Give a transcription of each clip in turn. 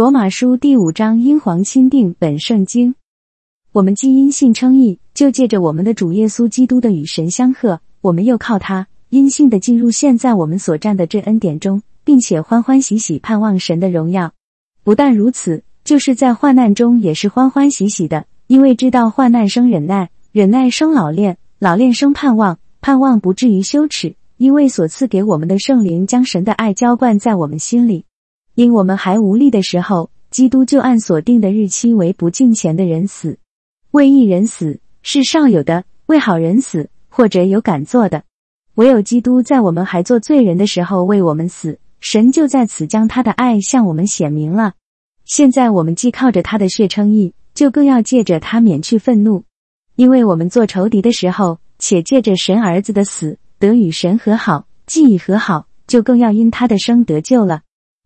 罗马书第五章因皇钦定本圣经。我们既因信称义，就借着我们的主耶稣基督的与神相合，我们又靠他因信的进入现在我们所占的这恩典中，并且欢欢喜喜盼望神的荣耀。不但如此，就是在患难中也是欢欢喜喜的，因为知道患难生忍耐，忍耐生老练，老练生盼望，盼望不至于羞耻，因为所赐给我们的圣灵将神的爱浇灌在我们心里。因我们还无力的时候，基督就按所定的日期为不敬虔的人死；为一人死是少有的，为好人死或者有敢做的。唯有基督在我们还做罪人的时候为我们死，神就在此将他的爱向我们显明了。现在我们既靠着他的血称义，就更要借着他免去愤怒，因为我们做仇敌的时候，且借着神儿子的死得与神和好；既已和好，就更要因他的生得救了。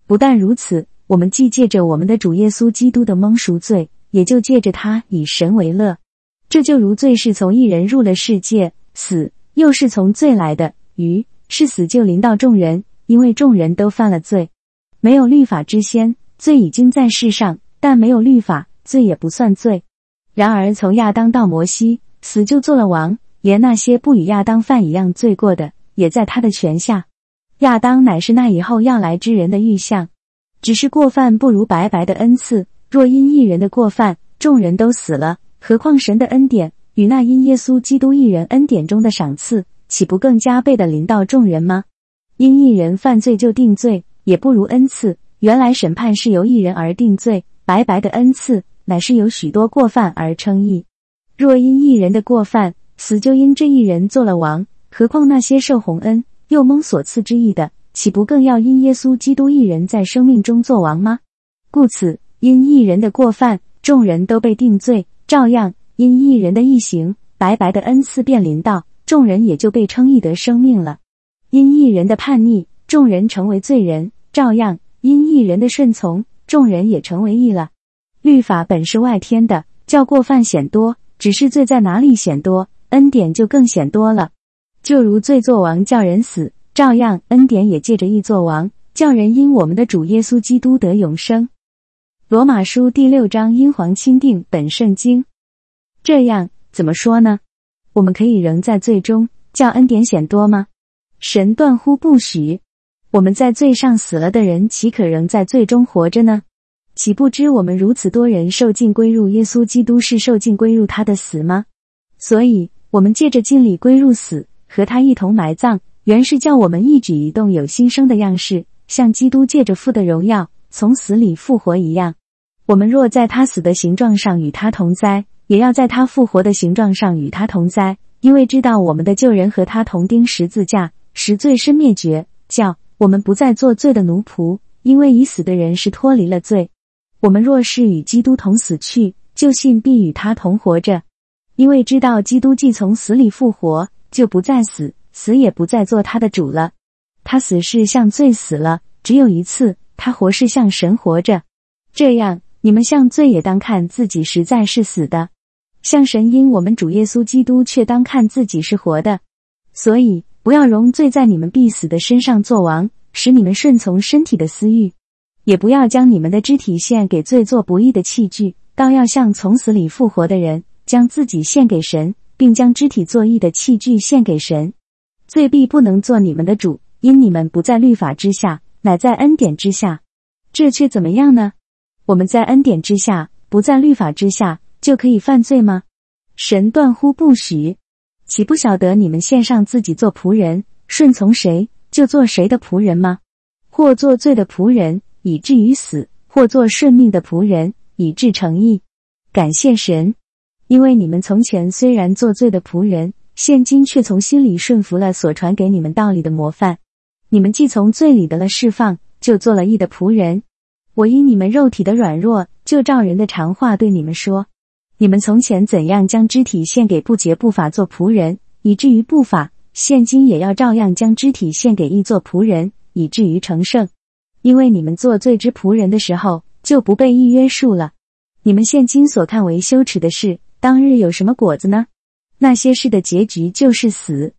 不但如此，我们既借着我们的主耶稣基督的蒙赎罪，也就借着他以神为乐。这就如罪是从一人入了世界，死又是从罪来的，于是死就临到众人，因为众人都犯了罪。没有律法之先，罪已经在世上；但没有律法，罪也不算罪。然而从亚当到摩西，死就做了王，连那些不与亚当犯一样罪过的，也在他的权下。亚当乃是那以后要来之人的预象，只是过犯不如白白的恩赐。若因一人的过犯，众人都死了，何况神的恩典与那因耶稣基督一人恩典中的赏赐，岂不更加倍的临到众人吗？因一人犯罪就定罪，也不如恩赐。原来审判是由一人而定罪，白白的恩赐乃是由许多过犯而称义。若因一人的过犯，死就因这一人做了王，何况那些受洪恩？又蒙所赐之意的，岂不更要因耶稣基督一人在生命中作王吗？故此，因一人的过犯，众人都被定罪；照样，因一人的异行，白白的恩赐便临到，众人也就被称义得生命了。因一人的叛逆，众人成为罪人；照样，因一人的顺从，众人也成为义了。律法本是外天的，叫过犯显多；只是罪在哪里显多，恩典就更显多了。就如罪作王叫人死，照样恩典也借着义作王，叫人因我们的主耶稣基督得永生。罗马书第六章英皇钦定本圣经，这样怎么说呢？我们可以仍在罪中，叫恩典显多吗？神断乎不许！我们在罪上死了的人，岂可仍在罪中活着呢？岂不知我们如此多人受尽归入耶稣基督，是受尽归入他的死吗？所以，我们借着敬礼归入死。和他一同埋葬，原是叫我们一举一动有新生的样式，像基督借着父的荣耀从死里复活一样。我们若在他死的形状上与他同灾，也要在他复活的形状上与他同灾。因为知道我们的旧人和他同钉十字架，使罪身灭绝，叫我们不再做罪的奴仆。因为已死的人是脱离了罪。我们若是与基督同死去，就信必与他同活着。因为知道基督既从死里复活。就不再死，死也不再做他的主了。他死是像罪死了，只有一次；他活是像神活着。这样，你们像罪也当看自己实在是死的；像神因我们主耶稣基督却当看自己是活的。所以，不要容罪在你们必死的身上作王，使你们顺从身体的私欲；也不要将你们的肢体献给罪做不义的器具，倒要像从死里复活的人，将自己献给神。并将肢体作义的器具献给神，罪必不能做你们的主，因你们不在律法之下，乃在恩典之下。这却怎么样呢？我们在恩典之下，不在律法之下，就可以犯罪吗？神断乎不许！岂不晓得你们献上自己做仆人，顺从谁，就做谁的仆人吗？或做罪的仆人，以至于死；或做顺命的仆人，以致成义。感谢神。因为你们从前虽然做罪的仆人，现今却从心里顺服了所传给你们道理的模范。你们既从罪里得了释放，就做了义的仆人。我因你们肉体的软弱，就照人的常话对你们说：你们从前怎样将肢体献给不洁不法做仆人，以至于不法；现今也要照样将肢体献给义做仆人，以至于成圣。因为你们做罪之仆人的时候，就不被义约束了。你们现今所看为羞耻的事。当日有什么果子呢？那些事的结局就是死。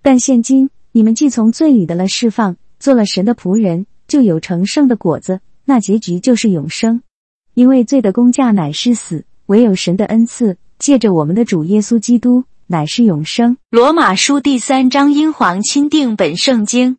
但现今你们既从罪里的了释放，做了神的仆人，就有成圣的果子。那结局就是永生。因为罪的工价乃是死，唯有神的恩赐，借着我们的主耶稣基督，乃是永生。罗马书第三章，英皇钦定本圣经。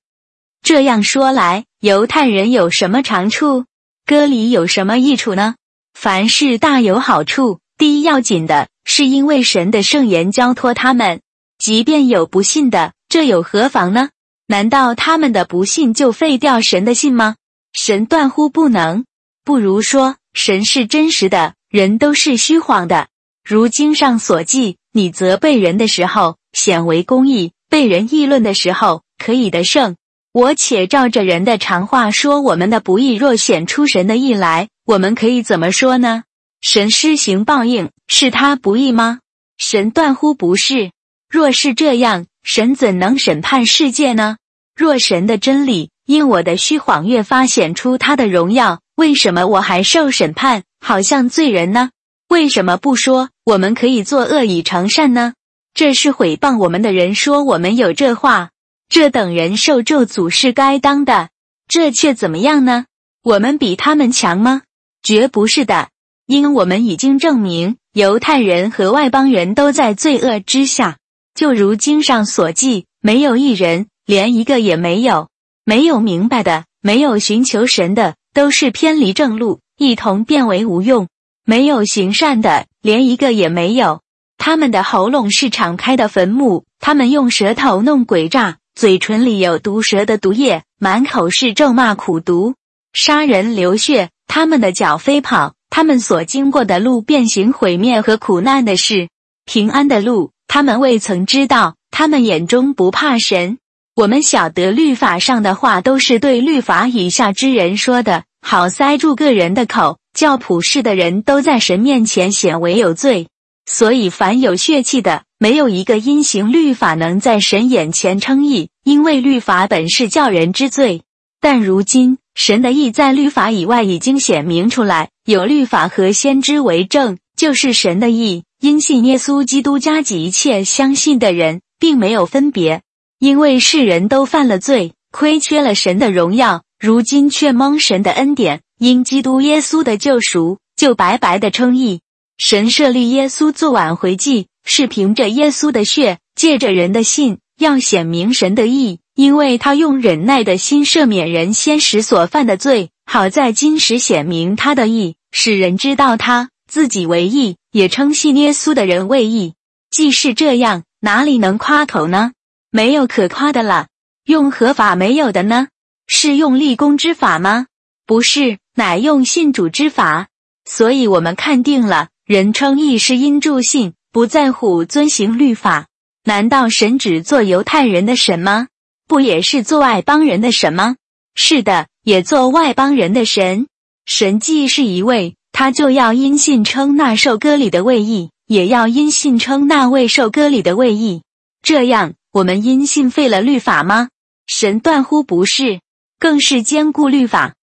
这样说来，犹太人有什么长处？割礼有什么益处呢？凡事大有好处。第一要紧的是，因为神的圣言交托他们，即便有不信的，这有何妨呢？难道他们的不信就废掉神的信吗？神断乎不能。不如说，神是真实的，人都是虚谎的。如经上所记，你责备人的时候，显为公义；被人议论的时候，可以得胜。我且照着人的常话说：我们的不义若显出神的义来，我们可以怎么说呢？神施行报应，是他不义吗？神断乎不是。若是这样，神怎能审判世界呢？若神的真理因我的虚谎越发显出他的荣耀，为什么我还受审判，好像罪人呢？为什么不说我们可以作恶以成善呢？这是毁谤我们的人说我们有这话，这等人受咒诅是该当的。这却怎么样呢？我们比他们强吗？绝不是的。因我们已经证明，犹太人和外邦人都在罪恶之下，就如经上所记，没有一人，连一个也没有，没有明白的，没有寻求神的，都是偏离正路，一同变为无用；没有行善的，连一个也没有。他们的喉咙是敞开的坟墓，他们用舌头弄诡诈，嘴唇里有毒蛇的毒液，满口是咒骂苦毒，杀人流血。他们的脚飞跑。他们所经过的路，变形毁灭和苦难的事；平安的路，他们未曾知道。他们眼中不怕神。我们晓得律法上的话，都是对律法以下之人说的，好塞住个人的口，叫普世的人都在神面前显为有罪。所以，凡有血气的，没有一个因行律法能在神眼前称义，因为律法本是叫人知罪。但如今，神的意在律法以外已经显明出来。有律法和先知为证，就是神的意。因信耶稣基督加给一切相信的人，并没有分别，因为世人都犯了罪，亏缺了神的荣耀，如今却蒙神的恩典，因基督耶稣的救赎，就白白的称义。神设立耶稣做挽回祭，是凭着耶稣的血，借着人的信，要显明神的义，因为他用忍耐的心赦免人先时所犯的罪。好在今时显明他的义，使人知道他自己为义，也称信耶稣的人为义。既是这样，哪里能夸口呢？没有可夸的了。用合法没有的呢？是用立功之法吗？不是，乃用信主之法。所以我们看定了，人称义是因助信，不在乎遵行律法。难道神只做犹太人的神吗？不也是做外邦人的神吗？是的。也做外邦人的神，神既是一位，他就要因信称那受割礼的位义，也要因信称那位受割礼的位义。这样，我们因信废了律法吗？神断乎不是，更是兼顾律法。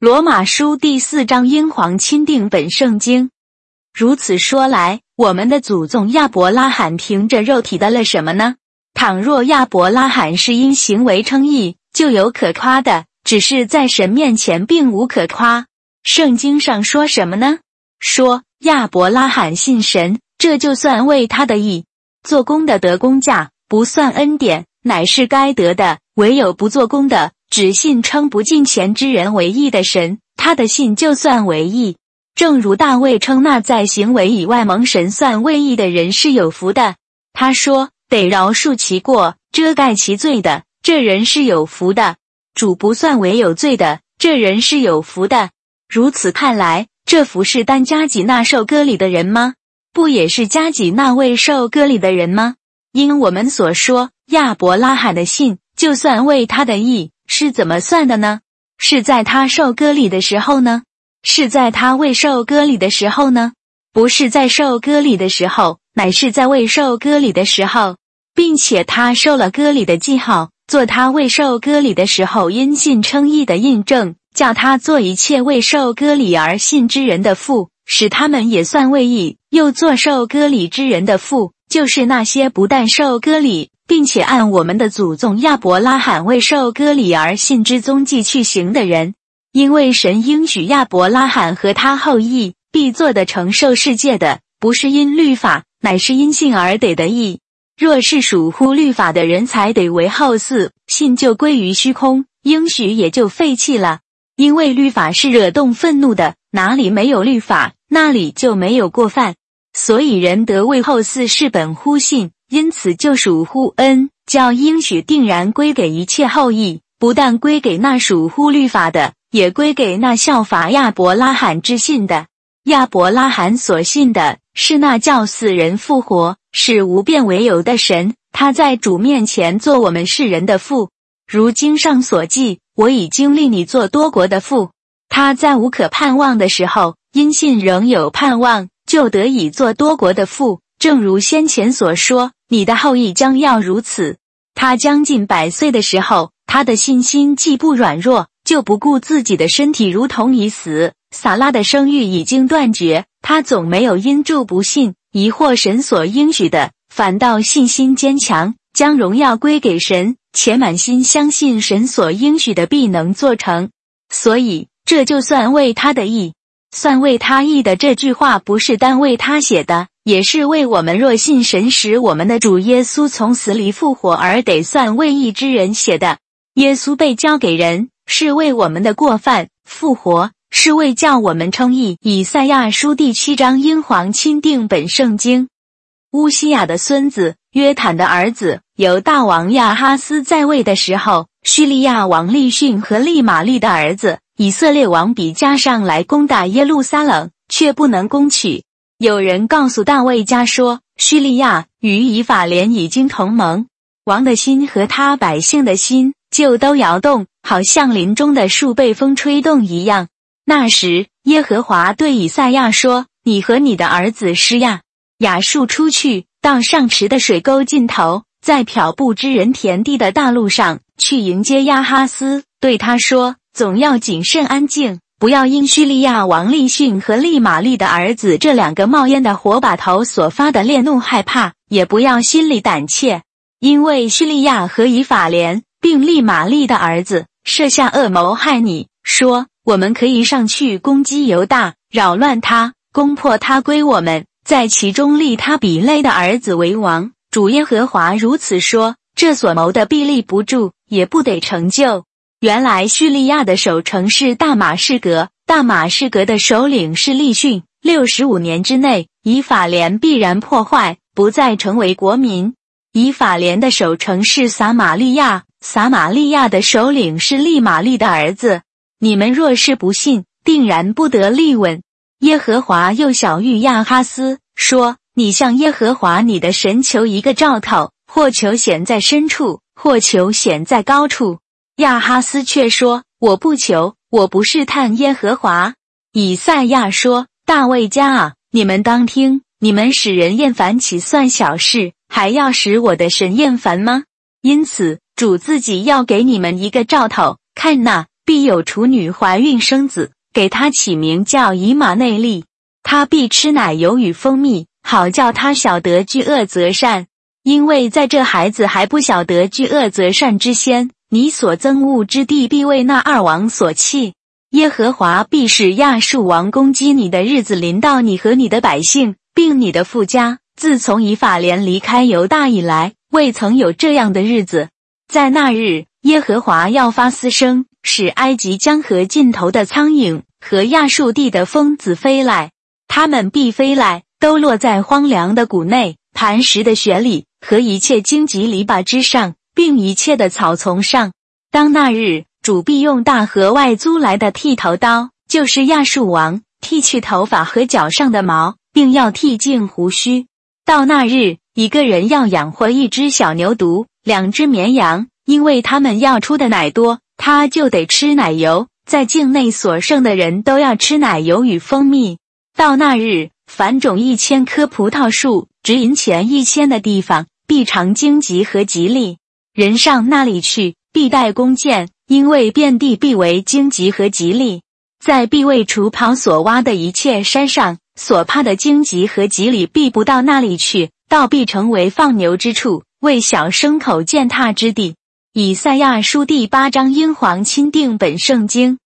罗马书第四章，英皇钦定本圣经。如此说来，我们的祖宗亚伯拉罕凭着肉体得了什么呢？倘若亚伯拉罕是因行为称义，就有可夸的。只是在神面前并无可夸。圣经上说什么呢？说亚伯拉罕信神，这就算为他的义。做工的得工价，不算恩典，乃是该得的。唯有不做工的，只信称不敬虔之人为义的神，他的信就算为义。正如大卫称那在行为以外蒙神算为义的人是有福的。他说：“得饶恕其过，遮盖其罪的，这人是有福的。”主不算为有罪的，这人是有福的。如此看来，这福是单加给那受割礼的人吗？不也是加给那位受割礼的人吗？因我们所说亚伯拉罕的信，就算为他的义，是怎么算的呢？是在他受割礼的时候呢？是在他未受割礼的时候呢？不是在受割礼的时候，乃是在未受割礼的时候，并且他受了割礼的记号。做他未受割礼的时候因信称义的印证，叫他做一切未受割礼而信之人的父，使他们也算为义；又做受割礼之人的父，就是那些不但受割礼，并且按我们的祖宗亚伯拉罕未受割礼而信之踪迹去行的人。因为神应许亚伯拉罕和他后裔必做的承受世界的，不是因律法，乃是因信而得的义。若是属乎律法的人才得为后嗣，信就归于虚空，应许也就废弃了。因为律法是惹动愤怒的，哪里没有律法，那里就没有过犯。所以人得为后嗣是本乎信，因此就属乎恩，叫应许定然归给一切后裔，不但归给那属乎律法的。也归给那效法亚伯拉罕之信的。亚伯拉罕所信的是那叫死人复活、是无变为有的神。他在主面前做我们世人的父。如经上所记：“我已经立你做多国的父。”他在无可盼望的时候，因信仍有盼望，就得以做多国的父。正如先前所说：“你的后裔将要如此。”他将近百岁的时候，他的信心既不软弱。就不顾自己的身体如同已死，撒拉的生育已经断绝，他总没有因住不信疑惑神所应许的，反倒信心坚强，将荣耀归给神，且满心相信神所应许的必能做成。所以这就算为他的意，算为他意的这句话不是单为他写的，也是为我们若信神使我们的主耶稣从死里复活而得算为义之人写的。耶稣被交给人。是为我们的过犯复活，是为叫我们称义。以赛亚书第七章，英皇钦定本圣经。乌西亚的孙子约坦的儿子由大王亚哈斯在位的时候，叙利亚王利逊和利玛利的儿子以色列王比加上来攻打耶路撒冷，却不能攻取。有人告诉大卫家说，叙利亚与以法莲已经同盟，王的心和他百姓的心就都摇动。好像林中的树被风吹动一样。那时，耶和华对以赛亚说：“你和你的儿子施亚雅述出去，到上池的水沟尽头，在漂布之人田地的大路上去迎接亚哈斯，对他说：总要谨慎安静，不要因叙利亚王利逊和利玛利的儿子这两个冒烟的火把头所发的烈怒害怕，也不要心里胆怯，因为叙利亚和以法莲并利玛利的儿子。”设下恶谋害你，说我们可以上去攻击犹大，扰乱他，攻破他归我们，在其中立他比类的儿子为王。主耶和华如此说：这所谋的必立不住，也不得成就。原来叙利亚的守城是大马士革，大马士革的首领是利逊。六十五年之内，以法莲必然破坏，不再成为国民。以法莲的守城是撒玛利亚。撒玛利亚的首领是利玛利的儿子。你们若是不信，定然不得立稳。耶和华又小谕亚哈斯说：“你向耶和华你的神求一个兆头，或求显在深处，或求显在高处。”亚哈斯却说：“我不求，我不试探耶和华。”以赛亚说：“大卫家啊，你们当听，你们使人厌烦岂算小事？还要使我的神厌烦吗？因此。”主自己要给你们一个兆头，看那必有处女怀孕生子，给他起名叫以马内利。他必吃奶油与蜂蜜，好叫他晓得惧恶则善。因为在这孩子还不晓得惧恶则善之先，你所憎恶之地必为那二王所弃。耶和华必使亚述王攻击你的日子临到你和你的百姓，并你的富家。自从以法莲离开犹大以来，未曾有这样的日子。在那日，耶和华要发嘶声，使埃及江河尽头的苍蝇和亚述地的蜂子飞来，它们必飞来，都落在荒凉的谷内、磐石的穴里和一切荆棘篱笆之上，并一切的草丛上。当那日，主必用大河外租来的剃头刀，就是亚述王，剃去头发和脚上的毛，并要剃净胡须。到那日，一个人要养活一只小牛犊。两只绵羊，因为他们要出的奶多，他就得吃奶油。在境内所剩的人都要吃奶油与蜂蜜。到那日，凡种一千棵葡萄树、值银钱一千的地方，必尝荆棘和吉利。人上那里去，必带弓箭，因为遍地必为荆棘和吉利。在必为除刨所挖的一切山上，所怕的荆棘和吉利必不到那里去，倒必成为放牛之处。为小牲口践踏之地，以赛亚书第八章英皇钦定本圣经。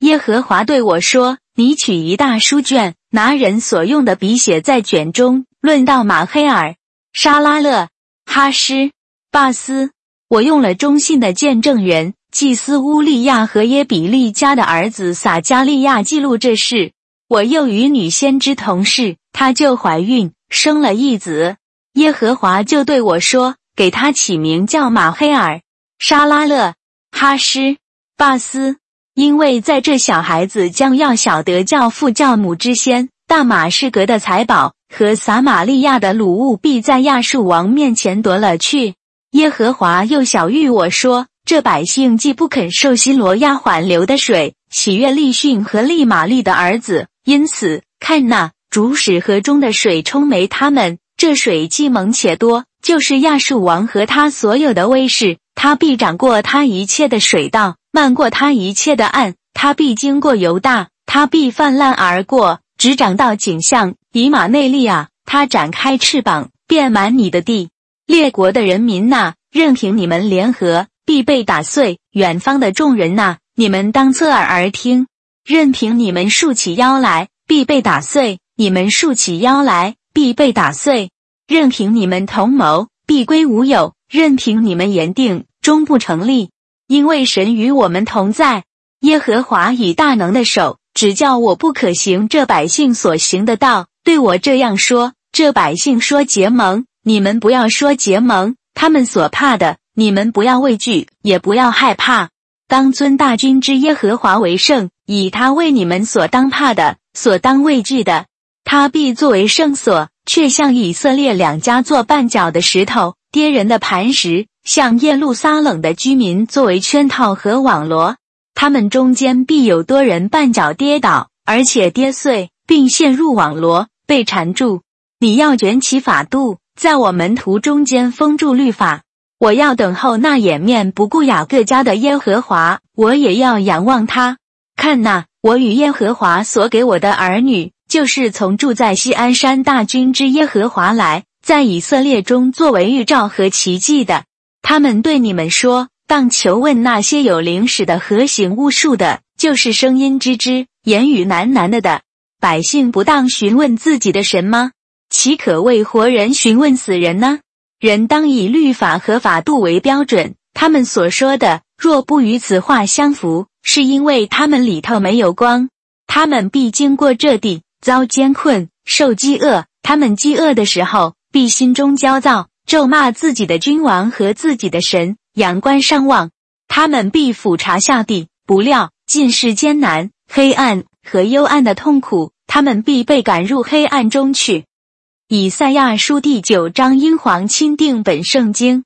耶和华对我说：“你取一大书卷，拿人所用的笔写在卷中，论到马黑尔、沙拉勒、哈施、巴斯。我用了忠信的见证人祭司乌利亚和耶比利家的儿子撒加利亚记录这事。我又与女先知同事，她就怀孕，生了一子。耶和华就对我说：给他起名叫马黑尔、沙拉勒、哈施、巴斯。”因为在这小孩子将要晓得教父教母之先，大马士革的财宝和撒玛利亚的鲁物必在亚述王面前夺了去。耶和华又小谕我说：这百姓既不肯受西罗亚缓流的水，喜悦利逊和利玛利的儿子，因此看那主使河中的水冲没他们。这水既猛且多，就是亚述王和他所有的威势，他必掌过他一切的水道。漫过他一切的岸，他必经过犹大，他必泛滥而过，直长到景象以马内利亚。他展开翅膀，遍满你的地。列国的人民呐，任凭你们联合，必被打碎。远方的众人呐，你们当侧耳而听。任凭你们竖起腰来，必被打碎。你们竖起腰来，必被打碎。任凭你们同谋，必归无有。任凭你们言定，终不成立。因为神与我们同在，耶和华以大能的手指教我不可行这百姓所行的道，对我这样说：这百姓说结盟，你们不要说结盟；他们所怕的，你们不要畏惧，也不要害怕。当尊大军之耶和华为圣，以他为你们所当怕的，所当畏惧的。他必作为圣所，却向以色列两家做绊脚的石头，跌人的磐石。向耶路撒冷的居民作为圈套和网罗，他们中间必有多人绊脚跌倒，而且跌碎，并陷入网罗，被缠住。你要卷起法度，在我门徒中间封住律法。我要等候那掩面不顾雅各家的耶和华，我也要仰望他。看那，我与耶和华所给我的儿女，就是从住在西安山大军之耶和华来，在以色列中作为预兆和奇迹的。他们对你们说：“当求问那些有灵使的和行巫术的，就是声音之之言语喃喃的的百姓，不当询问自己的神吗？岂可为活人询问死人呢？人当以律法和法度为标准。他们所说的，若不与此话相符，是因为他们里头没有光。他们必经过这地，遭艰困，受饥饿。他们饥饿的时候，必心中焦躁。”咒骂自己的君王和自己的神，仰观上望，他们必俯察下地，不料尽是艰难、黑暗和幽暗的痛苦，他们必被赶入黑暗中去。以赛亚书第九章，英皇钦定本圣经，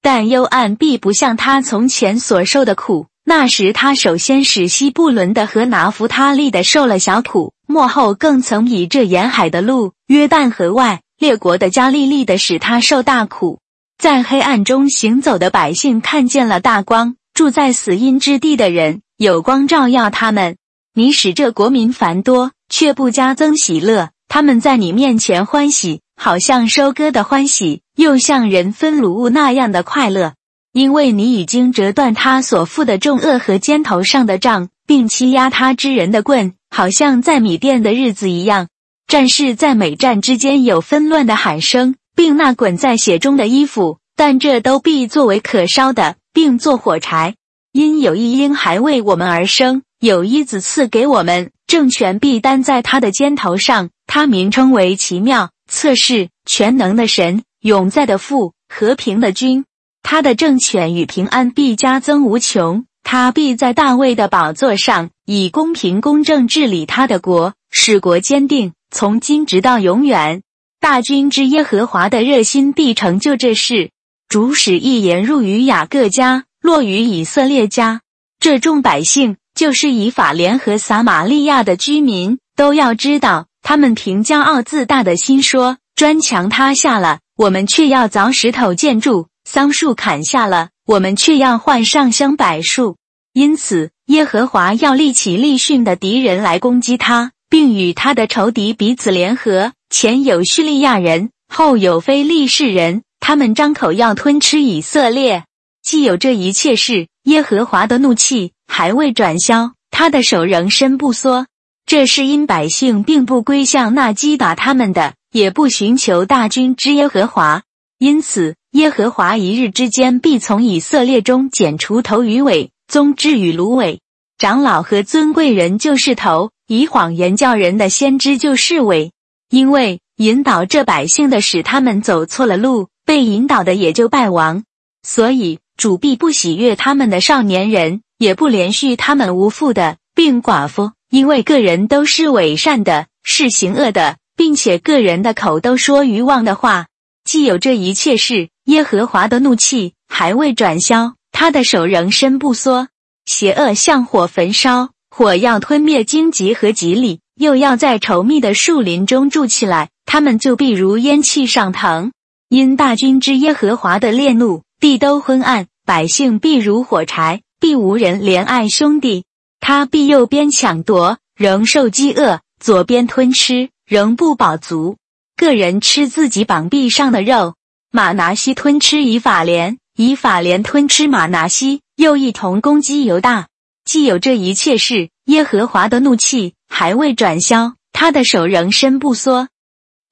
但幽暗必不像他从前所受的苦。那时他首先使西布伦的和拿弗他利的受了小苦，末后更曾以这沿海的路，约旦河外。列国的加利利的使他受大苦，在黑暗中行走的百姓看见了大光，住在死荫之地的人有光照耀他们。你使这国民繁多，却不加增喜乐。他们在你面前欢喜，好像收割的欢喜，又像人分卤物那样的快乐，因为你已经折断他所负的重恶和肩头上的杖，并欺压他之人的棍，好像在米店的日子一样。战士在每战之间有纷乱的喊声，并那滚在血中的衣服，但这都必作为可烧的，并做火柴。因有一婴孩为我们而生，有一子赐给我们，政权必担在他的肩头上。他名称为奇妙、测试、全能的神，永在的父，和平的君。他的政权与平安必加增无穷。他必在大卫的宝座上，以公平公正治理他的国，使国坚定。从今直到永远，大军之耶和华的热心必成就这事。主使一言入于雅各家，落于以色列家。这众百姓就是以法莲和撒玛利亚的居民，都要知道，他们凭骄傲自大的心说：砖墙塌下了，我们却要凿石头建筑；桑树砍下了，我们却要换上香柏树。因此，耶和华要立起立训的敌人来攻击他。并与他的仇敌彼此联合，前有叙利亚人，后有非利士人，他们张口要吞吃以色列。既有这一切事，耶和华的怒气还未转消，他的手仍伸不缩。这是因百姓并不归向那击打他们的，也不寻求大军之耶和华，因此耶和华一日之间必从以色列中剪除头与尾、宗枝与芦苇，长老和尊贵人就是头，以谎言叫人的先知就是伪，因为引导这百姓的使他们走错了路，被引导的也就败亡，所以主必不喜悦他们的少年人，也不连续他们无父的，并寡妇。因为个人都是伪善的，是行恶的，并且个人的口都说愚妄的话。既有这一切事，耶和华的怒气还未转消，他的手仍伸不缩。邪恶像火焚烧，火要吞灭荆棘和吉利，又要在稠密的树林中住起来，他们就必如烟气上腾。因大军之耶和华的烈怒，地都昏暗，百姓必如火柴，必无人怜爱兄弟。他必右边抢夺，仍受饥饿；左边吞吃，仍不饱足。个人吃自己膀臂上的肉。马拿西吞吃以法莲，以法莲吞吃马拿西，又一同攻击犹大。既有这一切事，耶和华的怒气还未转消，他的手仍伸不缩。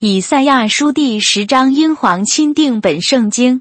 以赛亚书第十章，英皇钦定本圣经。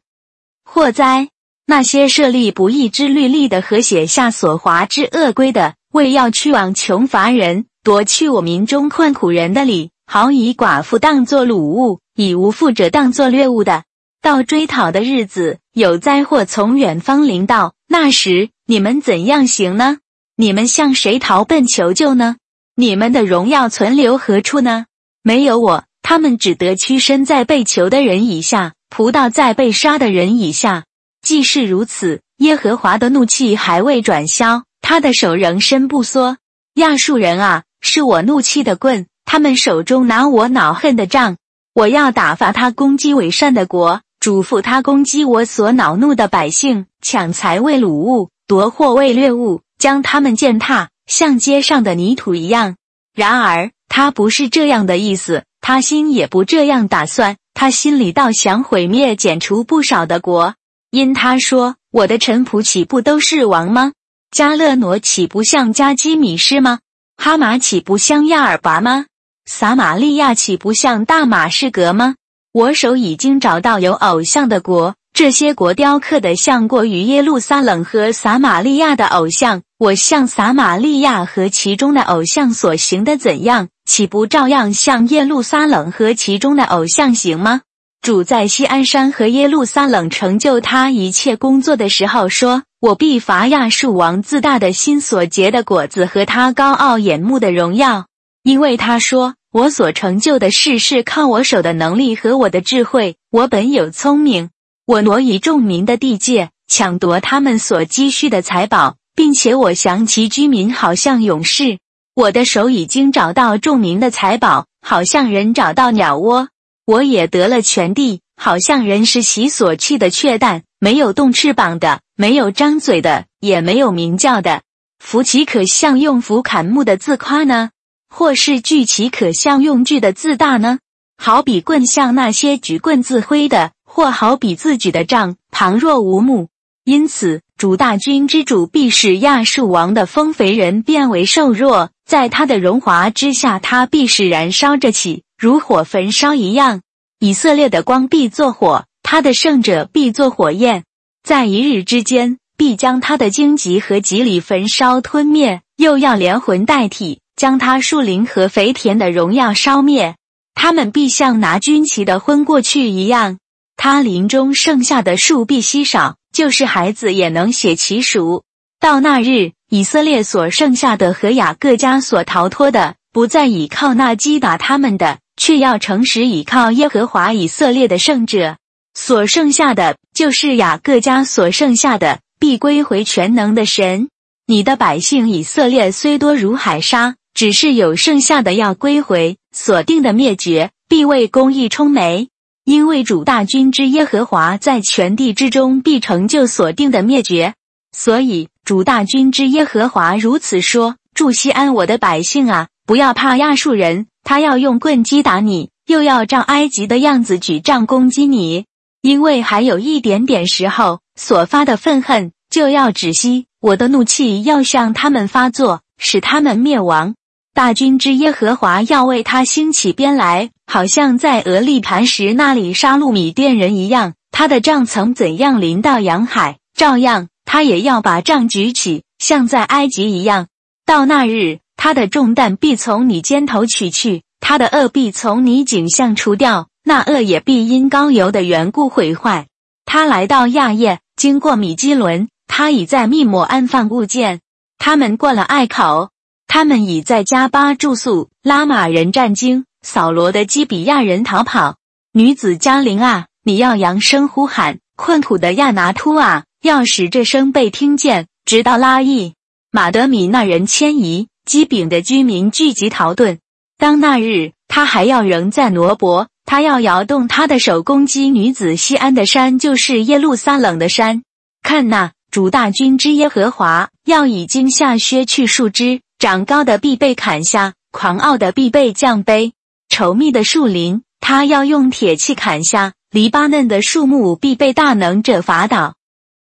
祸哉！那些设立不义之律例的和写下所华之恶规的，为要去往穷乏人，夺去我民中困苦人的礼，好以寡妇当作掳物，以无父者当作掠物的，到追讨的日子，有灾祸从远方临到，那时你们怎样行呢？你们向谁逃奔求救呢？你们的荣耀存留何处呢？没有我，他们只得屈身在被囚的人以下，仆倒在被杀的人以下。既是如此，耶和华的怒气还未转消，他的手仍伸不缩。亚述人啊，是我怒气的棍，他们手中拿我恼恨的杖。我要打发他攻击伪善的国，嘱咐他攻击我所恼怒的百姓，抢财为掳物，夺货为掠物，将他们践踏，像街上的泥土一样。然而他不是这样的意思，他心也不这样打算，他心里倒想毁灭、剪除不少的国。因他说：“我的臣仆岂不都是王吗？加勒挪岂不像加基米施吗？哈马岂不像亚尔拔吗？撒玛利亚岂不像大马士革吗？我手已经找到有偶像的国，这些国雕刻的像过于耶路撒冷和撒玛利亚的偶像。我向撒玛利亚和其中的偶像所行的怎样，岂不照样向耶路撒冷和其中的偶像行吗？”主在西安山和耶路撒冷成就他一切工作的时候说：“我必伐亚述王自大的心所结的果子和他高傲眼目的荣耀，因为他说我所成就的事是靠我手的能力和我的智慧。我本有聪明，我挪移众民的地界，抢夺他们所积蓄的财宝，并且我想其居民，好像勇士。我的手已经找到众民的财宝，好像人找到鸟窝。”我也得了全地，好像人是其所去的雀蛋，没有动翅膀的，没有张嘴的，也没有鸣叫的。福岂可像用斧砍木的自夸呢？或是锯岂可像用锯的自大呢？好比棍像那些举棍自挥的，或好比自举的杖旁若无木。因此，主大军之主必使亚述王的丰肥人变为瘦弱，在他的荣华之下，他必使燃烧着起。如火焚烧一样，以色列的光必作火，他的圣者必作火焰，在一日之间必将他的荆棘和吉里焚烧吞灭，又要连魂带体将他树林和肥田的荣耀烧灭。他们必像拿军旗的昏过去一样，他林中剩下的树必稀少，就是孩子也能写其数。到那日，以色列所剩下的和雅各家所逃脱的，不再倚靠那击打他们的。却要诚实倚靠耶和华以色列的圣者，所剩下的就是雅各家所剩下的，必归回全能的神。你的百姓以色列虽多如海沙，只是有剩下的要归回，所定的灭绝必为公义充眉，因为主大军之耶和华在全地之中必成就所定的灭绝。所以主大军之耶和华如此说：住西安我的百姓啊，不要怕亚述人。他要用棍击打你，又要照埃及的样子举杖攻击你，因为还有一点点时候，所发的愤恨就要止息，我的怒气要向他们发作，使他们灭亡。大军之耶和华要为他兴起鞭来，好像在俄利磐石那里杀戮米甸人一样。他的杖曾怎样临到洋海，照样他也要把杖举起，像在埃及一样。到那日，他的重担必从你肩头取去，他的恶必从你颈项除掉，那恶也必因高油的缘故毁坏。他来到亚叶，经过米基伦，他已在密抹安放物件。他们过了隘口。他们已在加巴住宿，拉玛人战惊，扫罗的基比亚人逃跑。女子加林啊，你要扬声呼喊；困苦的亚拿突啊，要使这声被听见，直到拉邑。马德米那人迁移，基丙的居民聚集逃遁。当那日，他还要仍在挪伯，他要摇动他的手攻击女子西安的山，就是耶路撒冷的山。看那主大军之耶和华要已经下削去树枝。长高的必被砍下，狂傲的必被降卑。稠密的树林，他要用铁器砍下；黎巴嫩的树木必被大能者伐倒。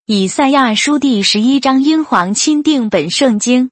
以赛亚书第十一章，英皇钦定本圣经。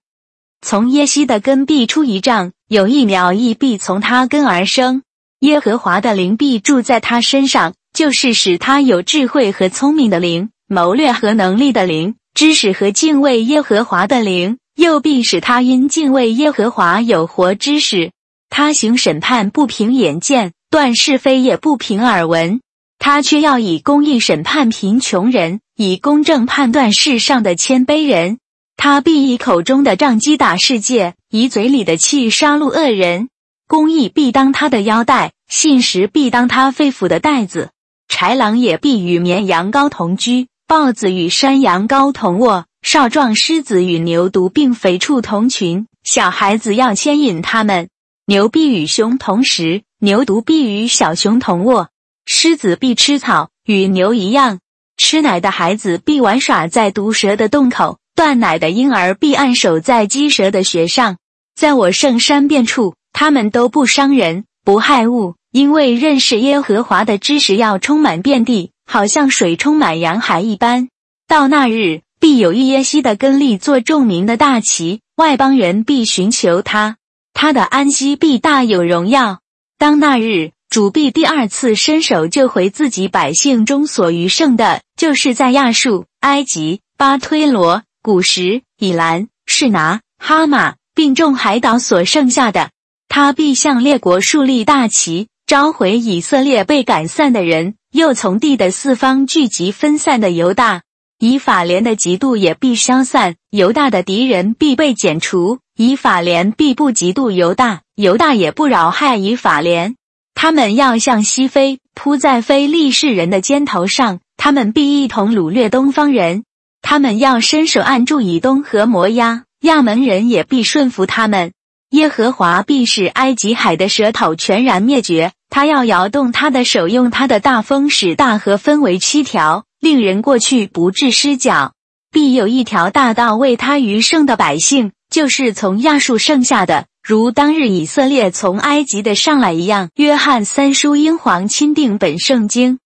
从耶西的根必出一丈，有一苗亦必从他根而生。耶和华的灵必住在他身上，就是使他有智慧和聪明的灵，谋略和能力的灵，知识和敬畏耶和华的灵。又必使他因敬畏耶和华有活知识，他行审判不凭眼见，断是非也不凭耳闻，他却要以公义审判贫穷人，以公正判断世上的谦卑人。他必以口中的杖击打世界，以嘴里的气杀戮恶人。公义必当他的腰带，信实必当他肺腑的带子。豺狼也必与绵羊羔同居，豹子与山羊羔同卧。少壮狮子与牛犊并肥畜同群，小孩子要牵引他们。牛必与熊同食，牛犊必与小熊同卧。狮子必吃草，与牛一样。吃奶的孩子必玩耍在毒蛇的洞口，断奶的婴儿必按守在鸡蛇的穴上。在我圣山遍处，他们都不伤人，不害物，因为认识耶和华的知识要充满遍地，好像水充满洋海一般。到那日。必有一耶西的根立做众民的大旗，外邦人必寻求他，他的安息必大有荣耀。当那日，主必第二次伸手救回自己百姓中所余剩的，就是在亚述、埃及、巴推罗、古时、以兰、士拿、哈马，并众海岛所剩下的。他必向列国树立大旗，召回以色列被赶散的人，又从地的四方聚集分散的犹大。以法莲的嫉妒也必消散，犹大的敌人必被剪除。以法莲必不嫉妒犹大，犹大也不扰害以法莲。他们要向西飞，扑在非利士人的肩头上。他们必一同掳掠东方人。他们要伸手按住以东和摩押，亚门人也必顺服他们。耶和华必使埃及海的舌头全然灭绝。他要摇动他的手，用他的大风使大河分为七条。令人过去不致失脚，必有一条大道为他余剩的百姓，就是从亚述剩下的，如当日以色列从埃及的上来一样。约翰三书英皇钦定本圣经，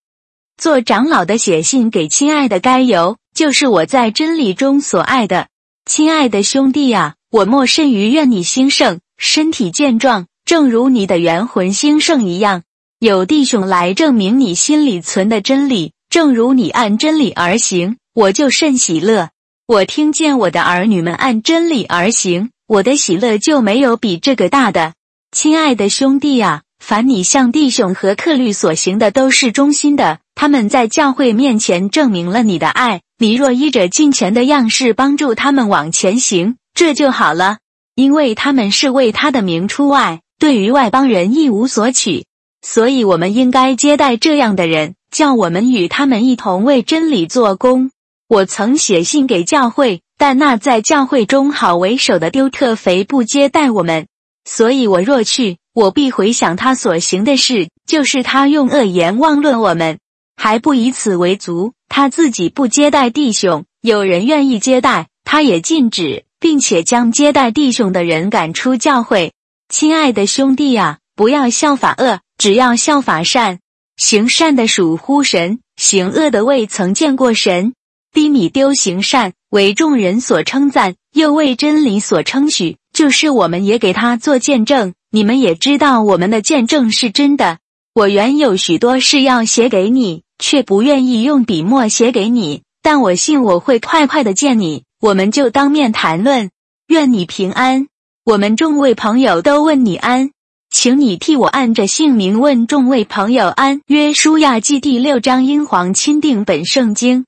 做长老的写信给亲爱的该由，就是我在真理中所爱的亲爱的兄弟啊，我莫甚于愿你兴盛，身体健壮，正如你的元魂兴盛一样。有弟兄来证明你心里存的真理。正如你按真理而行，我就甚喜乐。我听见我的儿女们按真理而行，我的喜乐就没有比这个大的。亲爱的兄弟啊，凡你向弟兄和客律所行的都是忠心的，他们在教会面前证明了你的爱。你若依着敬虔的样式帮助他们往前行，这就好了，因为他们是为他的名出外，对于外邦人一无所取，所以我们应该接待这样的人。叫我们与他们一同为真理做工。我曾写信给教会，但那在教会中好为首的丢特肥不接待我们，所以我若去，我必回想他所行的事，就是他用恶言妄论我们，还不以此为足。他自己不接待弟兄，有人愿意接待，他也禁止，并且将接待弟兄的人赶出教会。亲爱的兄弟啊，不要效法恶，只要效法善。行善的属乎神，行恶的未曾见过神。低米丢行善，为众人所称赞，又为真理所称许，就是我们也给他做见证。你们也知道我们的见证是真的。我原有许多事要写给你，却不愿意用笔墨写给你。但我信我会快快的见你，我们就当面谈论。愿你平安。我们众位朋友都问你安，请你替我按着姓名问众位朋友安。约书亚记第六章，英皇钦定本圣经。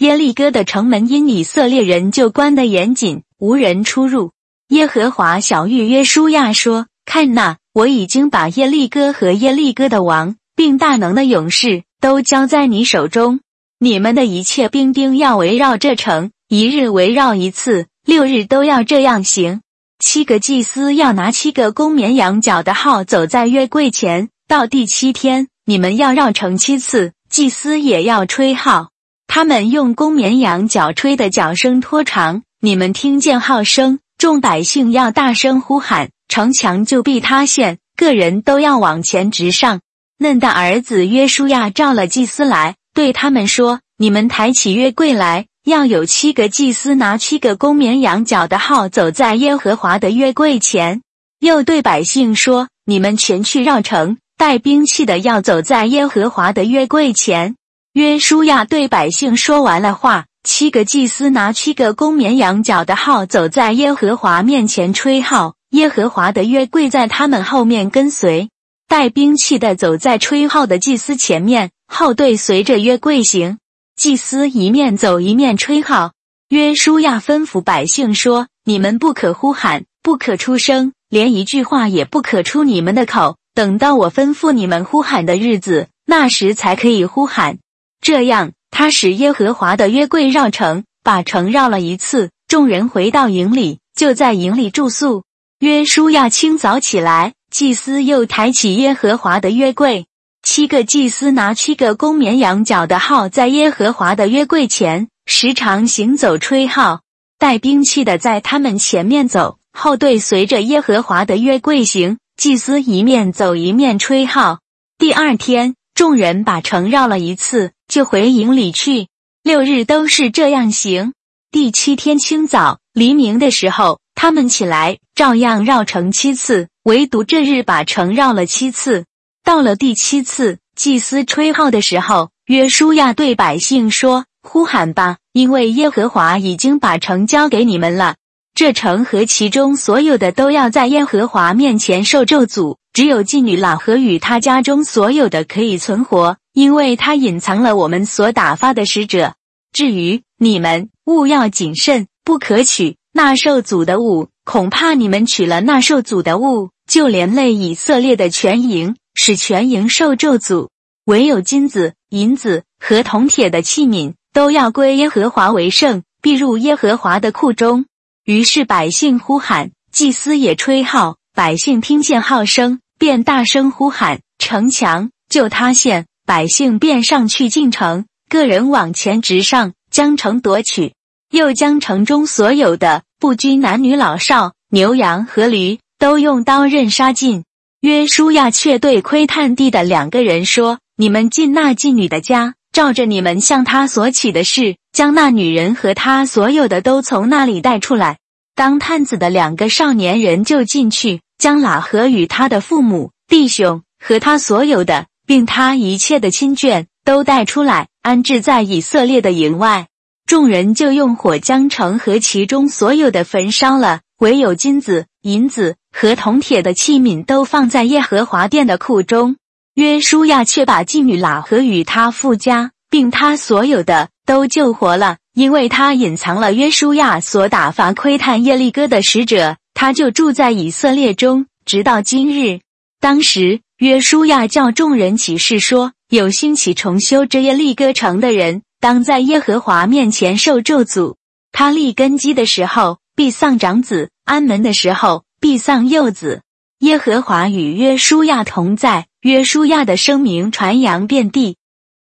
耶利哥的城门因以色列人就关得严谨，无人出入。耶和华小谕约书亚说：“看哪，我已经把耶利哥和耶利哥的王，并大能的勇士都交在你手中。你们的一切兵丁要围绕这城，一日围绕一次。”六日都要这样行。七个祭司要拿七个公绵羊角的号走在约柜前。到第七天，你们要绕城七次，祭司也要吹号。他们用公绵羊角吹的角声拖长。你们听见号声，众百姓要大声呼喊，城墙就必塌陷。个人都要往前直上。嫩的儿子约书亚召了祭司来，对他们说：“你们抬起约柜来。”要有七个祭司拿七个公绵羊角的号走在耶和华的约柜前，又对百姓说：“你们全去绕城，带兵器的要走在耶和华的约柜前。”约书亚对百姓说完了话，七个祭司拿七个公绵羊角的号走在耶和华面前吹号，耶和华的约柜在他们后面跟随，带兵器的走在吹号的祭司前面，号队随着约柜行。祭司一面走一面吹号。约书亚吩咐百姓说：“你们不可呼喊，不可出声，连一句话也不可出你们的口。等到我吩咐你们呼喊的日子，那时才可以呼喊。”这样，他使耶和华的约柜绕城，把城绕了一次。众人回到营里，就在营里住宿。约书亚清早起来，祭司又抬起耶和华的约柜。七个祭司拿七个公绵羊角的号，在耶和华的约柜前时常行走吹号，带兵器的在他们前面走，后队随着耶和华的约柜行。祭司一面走一面吹号。第二天，众人把城绕了一次，就回营里去。六日都是这样行。第七天清早黎明的时候，他们起来，照样绕城七次，唯独这日把城绕了七次。到了第七次祭司吹号的时候，约书亚对百姓说：“呼喊吧，因为耶和华已经把城交给你们了。这城和其中所有的都要在耶和华面前受咒诅，只有妓女老和与他家中所有的可以存活，因为他隐藏了我们所打发的使者。至于你们，务要谨慎，不可取那受诅的物，恐怕你们取了那受诅的物，就连累以色列的全营。”使全营受咒诅，唯有金子、银子和铜铁的器皿都要归耶和华为圣，必入耶和华的库中。于是百姓呼喊，祭司也吹号，百姓听见号声，便大声呼喊，城墙就塌陷，百姓便上去进城，个人往前直上，将城夺取，又将城中所有的不拘男女老少、牛羊和驴，都用刀刃杀尽。约书亚却对窥探地的两个人说：“你们进那妓女的家，照着你们向她所起的事，将那女人和她所有的都从那里带出来。”当探子的两个少年人就进去，将喇合与他的父母、弟兄和他所有的，并他一切的亲眷都带出来，安置在以色列的营外。众人就用火将城和其中所有的焚烧了，唯有金子、银子。和铜铁的器皿都放在耶和华殿的库中，约书亚却把妓女喇合与他父家，并他所有的都救活了，因为他隐藏了约书亚所打发窥探耶利哥的使者，他就住在以色列中，直到今日。当时约书亚叫众人起誓说：有兴起重修这耶利哥城的人，当在耶和华面前受咒诅。他立根基的时候，必丧长子；安门的时候。必丧幼子。耶和华与约书亚同在，约书亚的声名传扬遍地。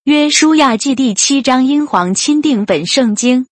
约书亚记第七章，英皇钦定本圣经。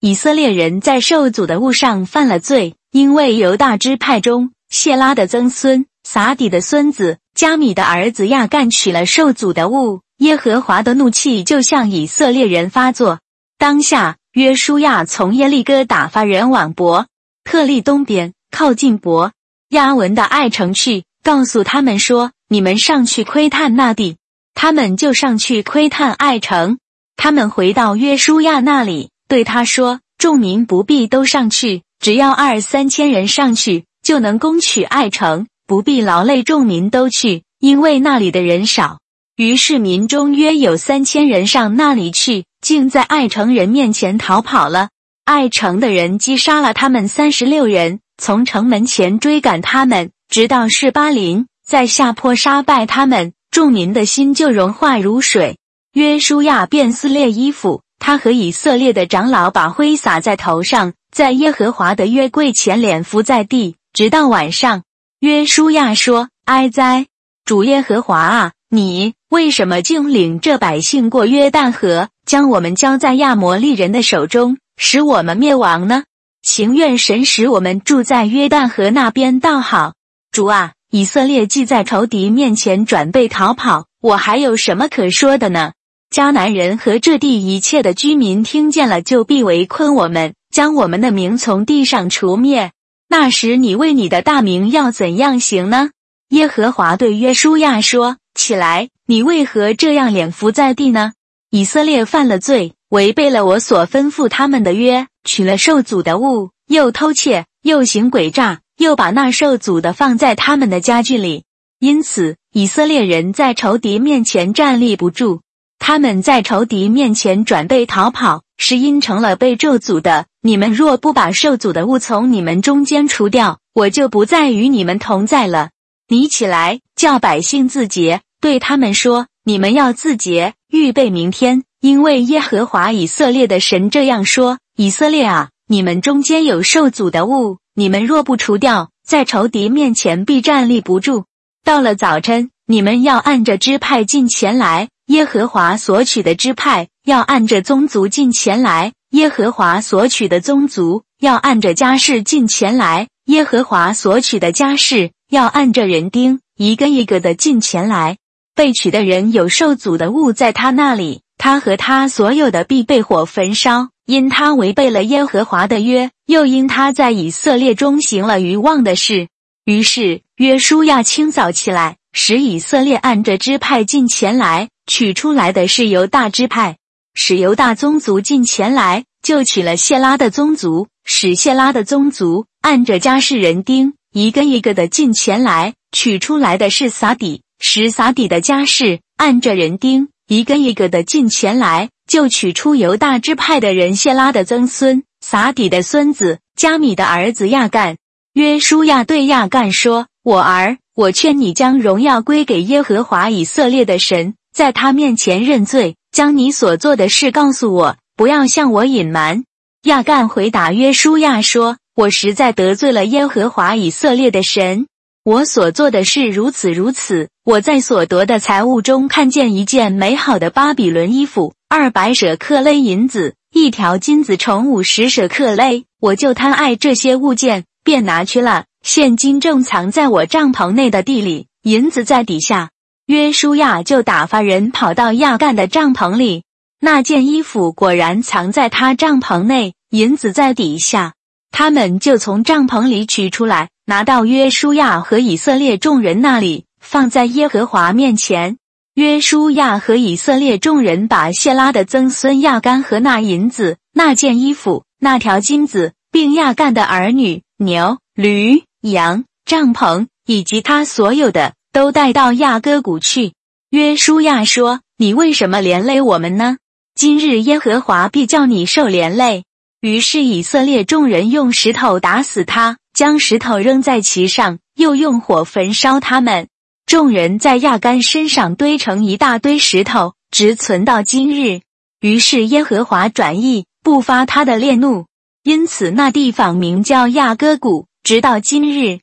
以色列人在受阻的物上犯了罪，因为犹大支派中谢拉的曾孙撒底的孙子加米的儿子亚干取了受阻的物，耶和华的怒气就向以色列人发作。当下约书亚从耶利哥打发人往伯特利东边，靠近伯亚文的爱城去，告诉他们说：“你们上去窥探那地。”他们就上去窥探爱城。他们回到约书亚那里，对他说：“众民不必都上去，只要二三千人上去，就能攻取爱城，不必劳累众民都去，因为那里的人少。”于是民中约有三千人上那里去，竟在爱城人面前逃跑了。爱城的人击杀了他们三十六人，从城门前追赶他们，直到示巴林，在下坡杀败他们。众民的心就融化如水。约书亚便撕裂衣服，他和以色列的长老把灰撒在头上，在耶和华的约柜前脸伏在地，直到晚上。约书亚说：“哀哉，主耶和华啊！你为什么竟领这百姓过约旦河，将我们交在亚摩利人的手中，使我们灭亡呢？情愿神使我们住在约旦河那边倒好。主啊！”以色列既在仇敌面前转背逃跑，我还有什么可说的呢？迦南人和这地一切的居民听见了，就必围困我们，将我们的名从地上除灭。那时，你为你的大名要怎样行呢？耶和华对约书亚说：“起来，你为何这样脸伏在地呢？以色列犯了罪，违背了我所吩咐他们的约，取了受阻的物，又偷窃，又行诡诈。”又把那受阻的放在他们的家具里，因此以色列人在仇敌面前站立不住。他们在仇敌面前转背逃跑，是因成了被咒诅的。你们若不把受阻的物从你们中间除掉，我就不再与你们同在了。你起来，叫百姓自洁，对他们说：你们要自洁，预备明天，因为耶和华以色列的神这样说：以色列啊，你们中间有受阻的物。你们若不除掉，在仇敌面前必站立不住。到了早晨，你们要按着支派进前来；耶和华所取的支派要按着宗族进前来；耶和华所取的宗族要按着家世进前来；耶和华所取的家世要按着人丁一个一个的进前来。被取的人有受阻的物在他那里，他和他所有的必被火焚烧。因他违背了耶和华的约，又因他在以色列中行了愚妄的事，于是约书亚清早起来，使以色列按着支派进前来，取出来的是犹大支派；使犹大宗族进前来，就取了谢拉的宗族；使谢拉的宗族按着家世人丁一个一个的进前来，取出来的是撒底；使撒底的家世按着人丁一个一个的进前来。就取出犹大支派的人谢拉的曾孙撒底的孙子加米的儿子亚干。约书亚对亚干说：“我儿，我劝你将荣耀归给耶和华以色列的神，在他面前认罪，将你所做的事告诉我，不要向我隐瞒。”亚干回答约书亚说：“我实在得罪了耶和华以色列的神。”我所做的事如此如此。我在所得的财物中看见一件美好的巴比伦衣服，二百舍克勒银子，一条金子重五十舍克勒。我就贪爱这些物件，便拿去了。现金正藏在我帐篷内的地里，银子在底下。约书亚就打发人跑到亚干的帐篷里，那件衣服果然藏在他帐篷内，银子在底下。他们就从帐篷里取出来。拿到约书亚和以色列众人那里，放在耶和华面前。约书亚和以色列众人把谢拉的曾孙亚干和那银子、那件衣服、那条金子，并亚干的儿女、牛、驴、羊、帐篷以及他所有的，都带到亚哥谷去。约书亚说：“你为什么连累我们呢？今日耶和华必叫你受连累。”于是以色列众人用石头打死他。将石头扔在其上，又用火焚烧他们。众人在亚干身上堆成一大堆石头，直存到今日。于是耶和华转意，不发他的烈怒，因此那地方名叫亚哥谷，直到今日。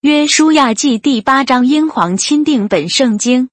约书亚记第八章，英皇钦定本圣经。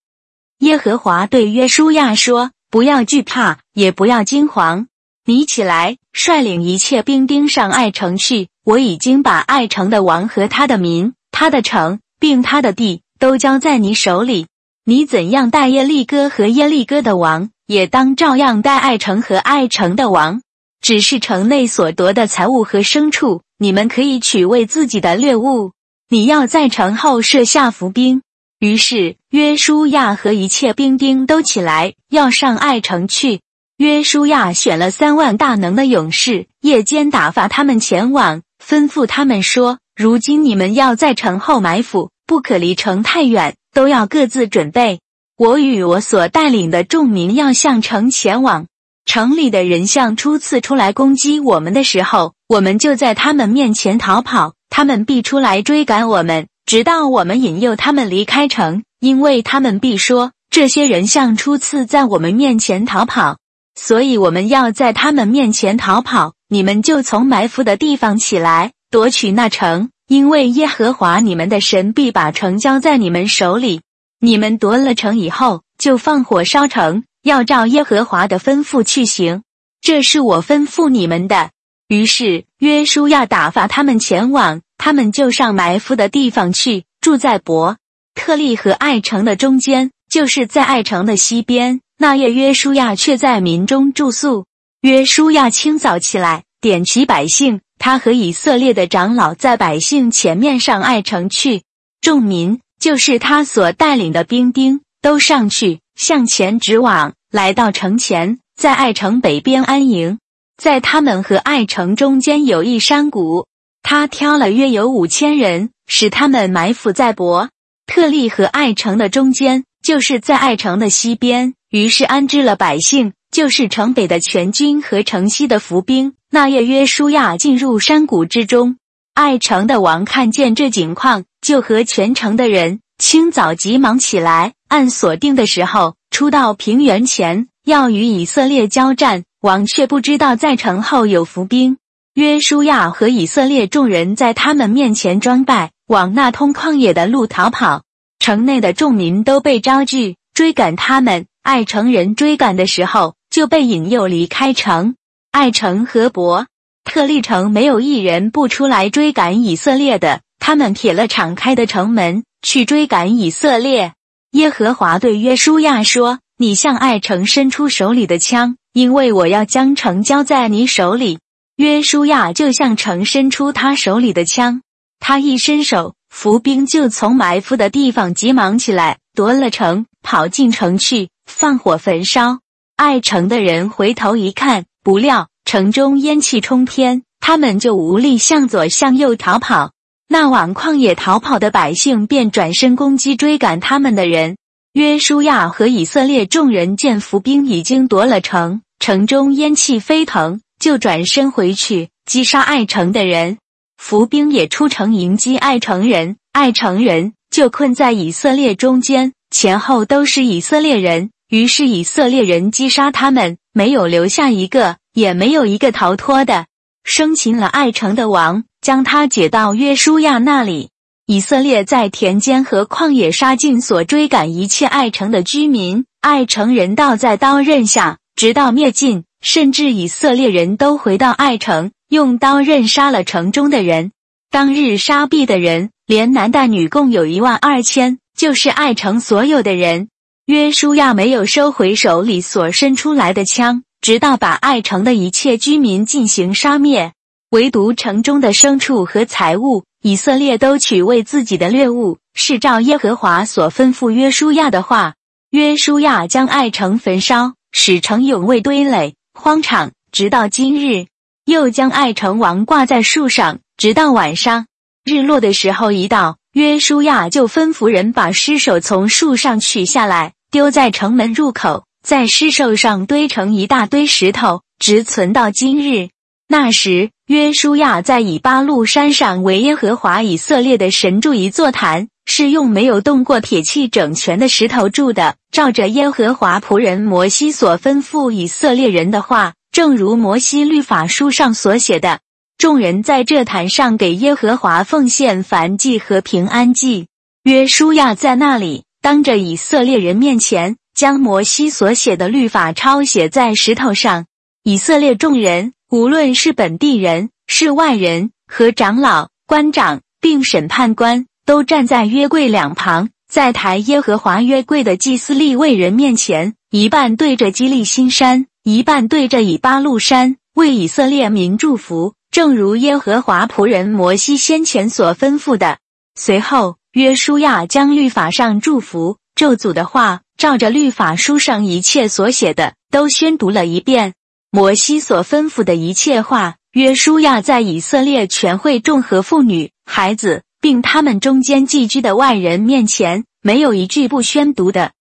耶和华对约书亚说：“不要惧怕，也不要惊惶。你起来，率领一切兵丁上爱城去。”我已经把爱城的王和他的民、他的城并他的地都交在你手里。你怎样待耶利哥和耶利哥的王，也当照样待爱城和爱城的王。只是城内所夺的财物和牲畜，你们可以取为自己的掠物。你要在城后设下伏兵。于是约书亚和一切兵丁都起来，要上爱城去。约书亚选了三万大能的勇士，夜间打发他们前往，吩咐他们说：“如今你们要在城后埋伏，不可离城太远，都要各自准备。我与我所带领的众民要向城前往。城里的人像初次出来攻击我们的时候，我们就在他们面前逃跑，他们必出来追赶我们，直到我们引诱他们离开城，因为他们必说：这些人像初次在我们面前逃跑。”所以我们要在他们面前逃跑，你们就从埋伏的地方起来，夺取那城，因为耶和华你们的神必把城交在你们手里。你们夺了城以后，就放火烧城，要照耶和华的吩咐去行。这是我吩咐你们的。于是约书亚打发他们前往，他们就上埋伏的地方去，住在伯特利和爱城的中间，就是在爱城的西边。那夜，约书亚却在民中住宿。约书亚清早起来，点齐百姓，他和以色列的长老在百姓前面上爱城去。众民就是他所带领的兵丁，都上去向前直往，来到城前，在爱城北边安营。在他们和爱城中间有一山谷，他挑了约有五千人，使他们埋伏在伯特利和爱城的中间，就是在爱城的西边。于是安置了百姓，就是城北的全军和城西的伏兵。那夜，约书亚进入山谷之中。爱城的王看见这景况，就和全城的人清早急忙起来，按所定的时候出到平原前，要与以色列交战。王却不知道在城后有伏兵。约书亚和以色列众人在他们面前装败，往那通旷野的路逃跑。城内的众民都被招聚，追赶他们。爱城人追赶的时候，就被引诱离开城。爱城和伯特利城没有一人不出来追赶以色列的。他们铁了敞开的城门去追赶以色列。耶和华对约书亚说：“你向爱城伸出手里的枪，因为我要将城交在你手里。”约书亚就向城伸出他手里的枪。他一伸手，伏兵就从埋伏的地方急忙起来，夺了城，跑进城去。放火焚烧，爱城的人回头一看，不料城中烟气冲天，他们就无力向左向右逃跑。那往旷野逃跑的百姓便转身攻击追赶他们的人。约书亚和以色列众人见伏兵已经夺了城，城中烟气飞腾，就转身回去击杀爱城的人。伏兵也出城迎击爱城人，爱城人就困在以色列中间，前后都是以色列人。于是以色列人击杀他们，没有留下一个，也没有一个逃脱的。生擒了爱城的王，将他解到约书亚那里。以色列在田间和旷野杀尽所追赶一切爱城的居民，爱城人倒在刀刃下，直到灭尽。甚至以色列人都回到爱城，用刀刃杀了城中的人。当日杀毙的人，连男带女共有一万二千，就是爱城所有的人。约书亚没有收回手里所伸出来的枪，直到把爱城的一切居民进行杀灭，唯独城中的牲畜和财物，以色列都取为自己的掠物，是照耶和华所吩咐约书亚的话。约书亚将爱城焚烧，使城永未堆垒荒场，直到今日；又将爱城王挂在树上，直到晚上。日落的时候一到，约书亚就吩咐人把尸首从树上取下来。丢在城门入口，在尸兽上堆成一大堆石头，直存到今日。那时，约书亚在以巴路山上为耶和华以色列的神筑一座坛，是用没有动过铁器整全的石头铸的，照着耶和华仆人摩西所吩咐以色列人的话，正如摩西律法书上所写的。众人在这坛上给耶和华奉献燔祭和平安祭。约书亚在那里。当着以色列人面前，将摩西所写的律法抄写在石头上。以色列众人，无论是本地人、是外人，和长老、官长，并审判官，都站在约柜两旁，在抬耶和华约柜的祭司立位人面前，一半对着基利新山，一半对着以巴路山。为以色列民祝福，正如耶和华仆人摩西先前所吩咐的。随后，约书亚将律法上祝福咒诅的话，照着律法书上一切所写的，都宣读了一遍。摩西所吩咐的一切话，约书亚在以色列全会众和妇女、孩子，并他们中间寄居的外人面前，没有一句不宣读的。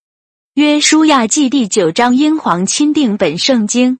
约书亚记第九章，英皇钦定本圣经。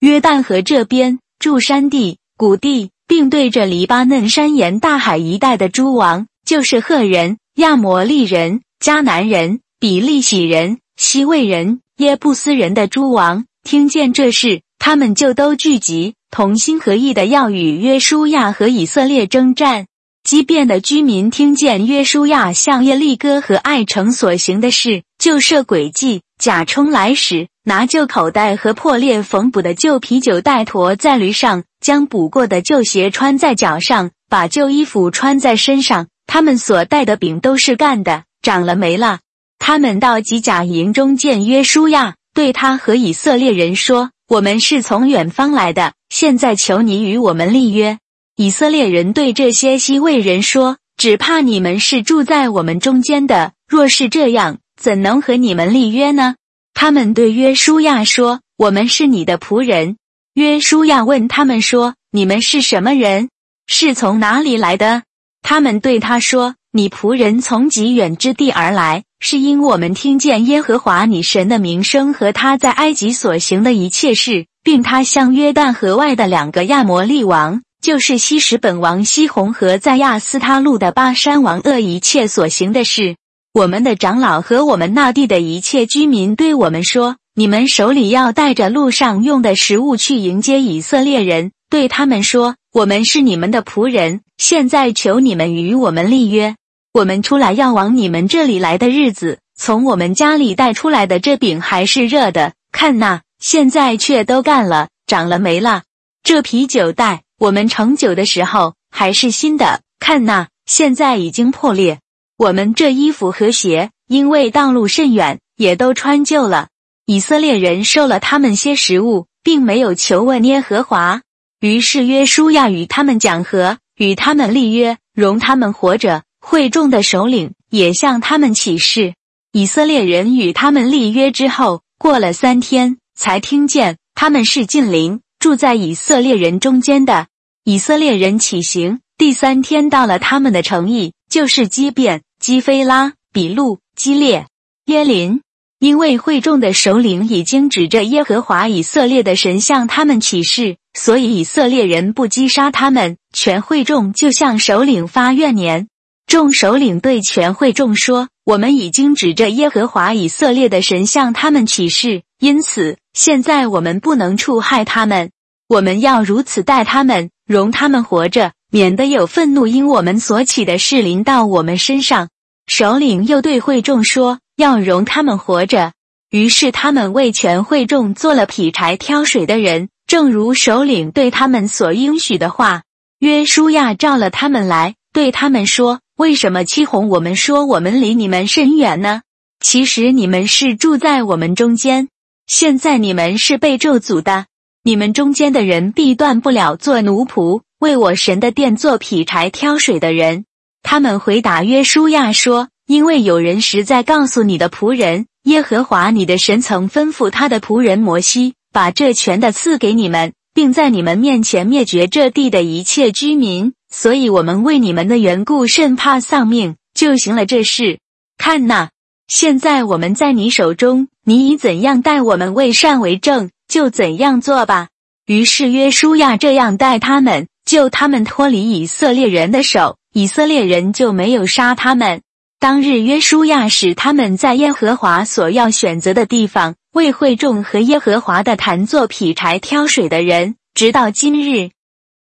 约旦河这边，住山地、谷地，并对着黎巴嫩山沿大海一带的诸王。就是赫人、亚摩利人、迦南人、比利洗人、西魏人、耶布斯人的诸王，听见这事，他们就都聚集，同心合意的要与约书亚和以色列征战。畸变的居民听见约书亚向耶利哥和爱城所行的事，就设诡计，假充来使，拿旧口袋和破裂缝补的旧啤酒袋驮在驴上，将补过的旧鞋穿在脚上，把旧衣服穿在身上。他们所带的饼都是干的，长了没了。他们到吉甲营中见约书亚，对他和以色列人说：“我们是从远方来的，现在求你与我们立约。”以色列人对这些西魏人说：“只怕你们是住在我们中间的，若是这样，怎能和你们立约呢？”他们对约书亚说：“我们是你的仆人。”约书亚问他们说：“你们是什么人？是从哪里来的？”他们对他说：“你仆人从极远之地而来，是因我们听见耶和华你神的名声和他在埃及所行的一切事，并他向约旦河外的两个亚摩利王，就是西什本王西红和在亚斯他路的巴山王恶一切所行的事。我们的长老和我们那地的一切居民对我们说：你们手里要带着路上用的食物去迎接以色列人。对他们说：我们是你们的仆人。”现在求你们与我们立约，我们出来要往你们这里来的日子，从我们家里带出来的这饼还是热的。看那，现在却都干了，长了霉了。这啤酒袋，我们盛酒的时候还是新的。看那，现在已经破裂。我们这衣服和鞋，因为道路甚远，也都穿旧了。以色列人受了他们些食物，并没有求问耶和华。于是约书亚与他们讲和。与他们立约，容他们活着。会众的首领也向他们起誓。以色列人与他们立约之后，过了三天，才听见他们是近邻，住在以色列人中间的。以色列人起行，第三天到了他们的城邑，就是基变、基菲拉、比路、基列、耶林。因为会众的首领已经指着耶和华以色列的神向他们起誓，所以以色列人不击杀他们。全会众就向首领发怨言。众首领对全会众说：“我们已经指着耶和华以色列的神向他们起誓，因此现在我们不能触害他们。我们要如此待他们，容他们活着，免得有愤怒因我们所起的事临到我们身上。”首领又对会众说。要容他们活着，于是他们为全会众做了劈柴挑水的人，正如首领对他们所应许的话。约书亚召了他们来，对他们说：“为什么欺哄我们，说我们离你们甚远呢？其实你们是住在我们中间。现在你们是被咒诅的，你们中间的人必断不了做奴仆，为我神的殿做劈柴挑水的人。”他们回答约书亚说。因为有人实在告诉你的仆人耶和华你的神曾吩咐他的仆人摩西把这权的赐给你们，并在你们面前灭绝这地的一切居民，所以我们为你们的缘故甚怕丧命，就行了这事。看哪，现在我们在你手中，你以怎样待我们为善为正，就怎样做吧。于是约书亚这样待他们，救他们脱离以色列人的手，以色列人就没有杀他们。当日约书亚使他们在耶和华所要选择的地方为会众和耶和华的坛做劈柴挑水的人，直到今日。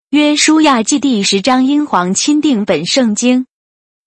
约书亚记第十章，英皇钦定本圣经。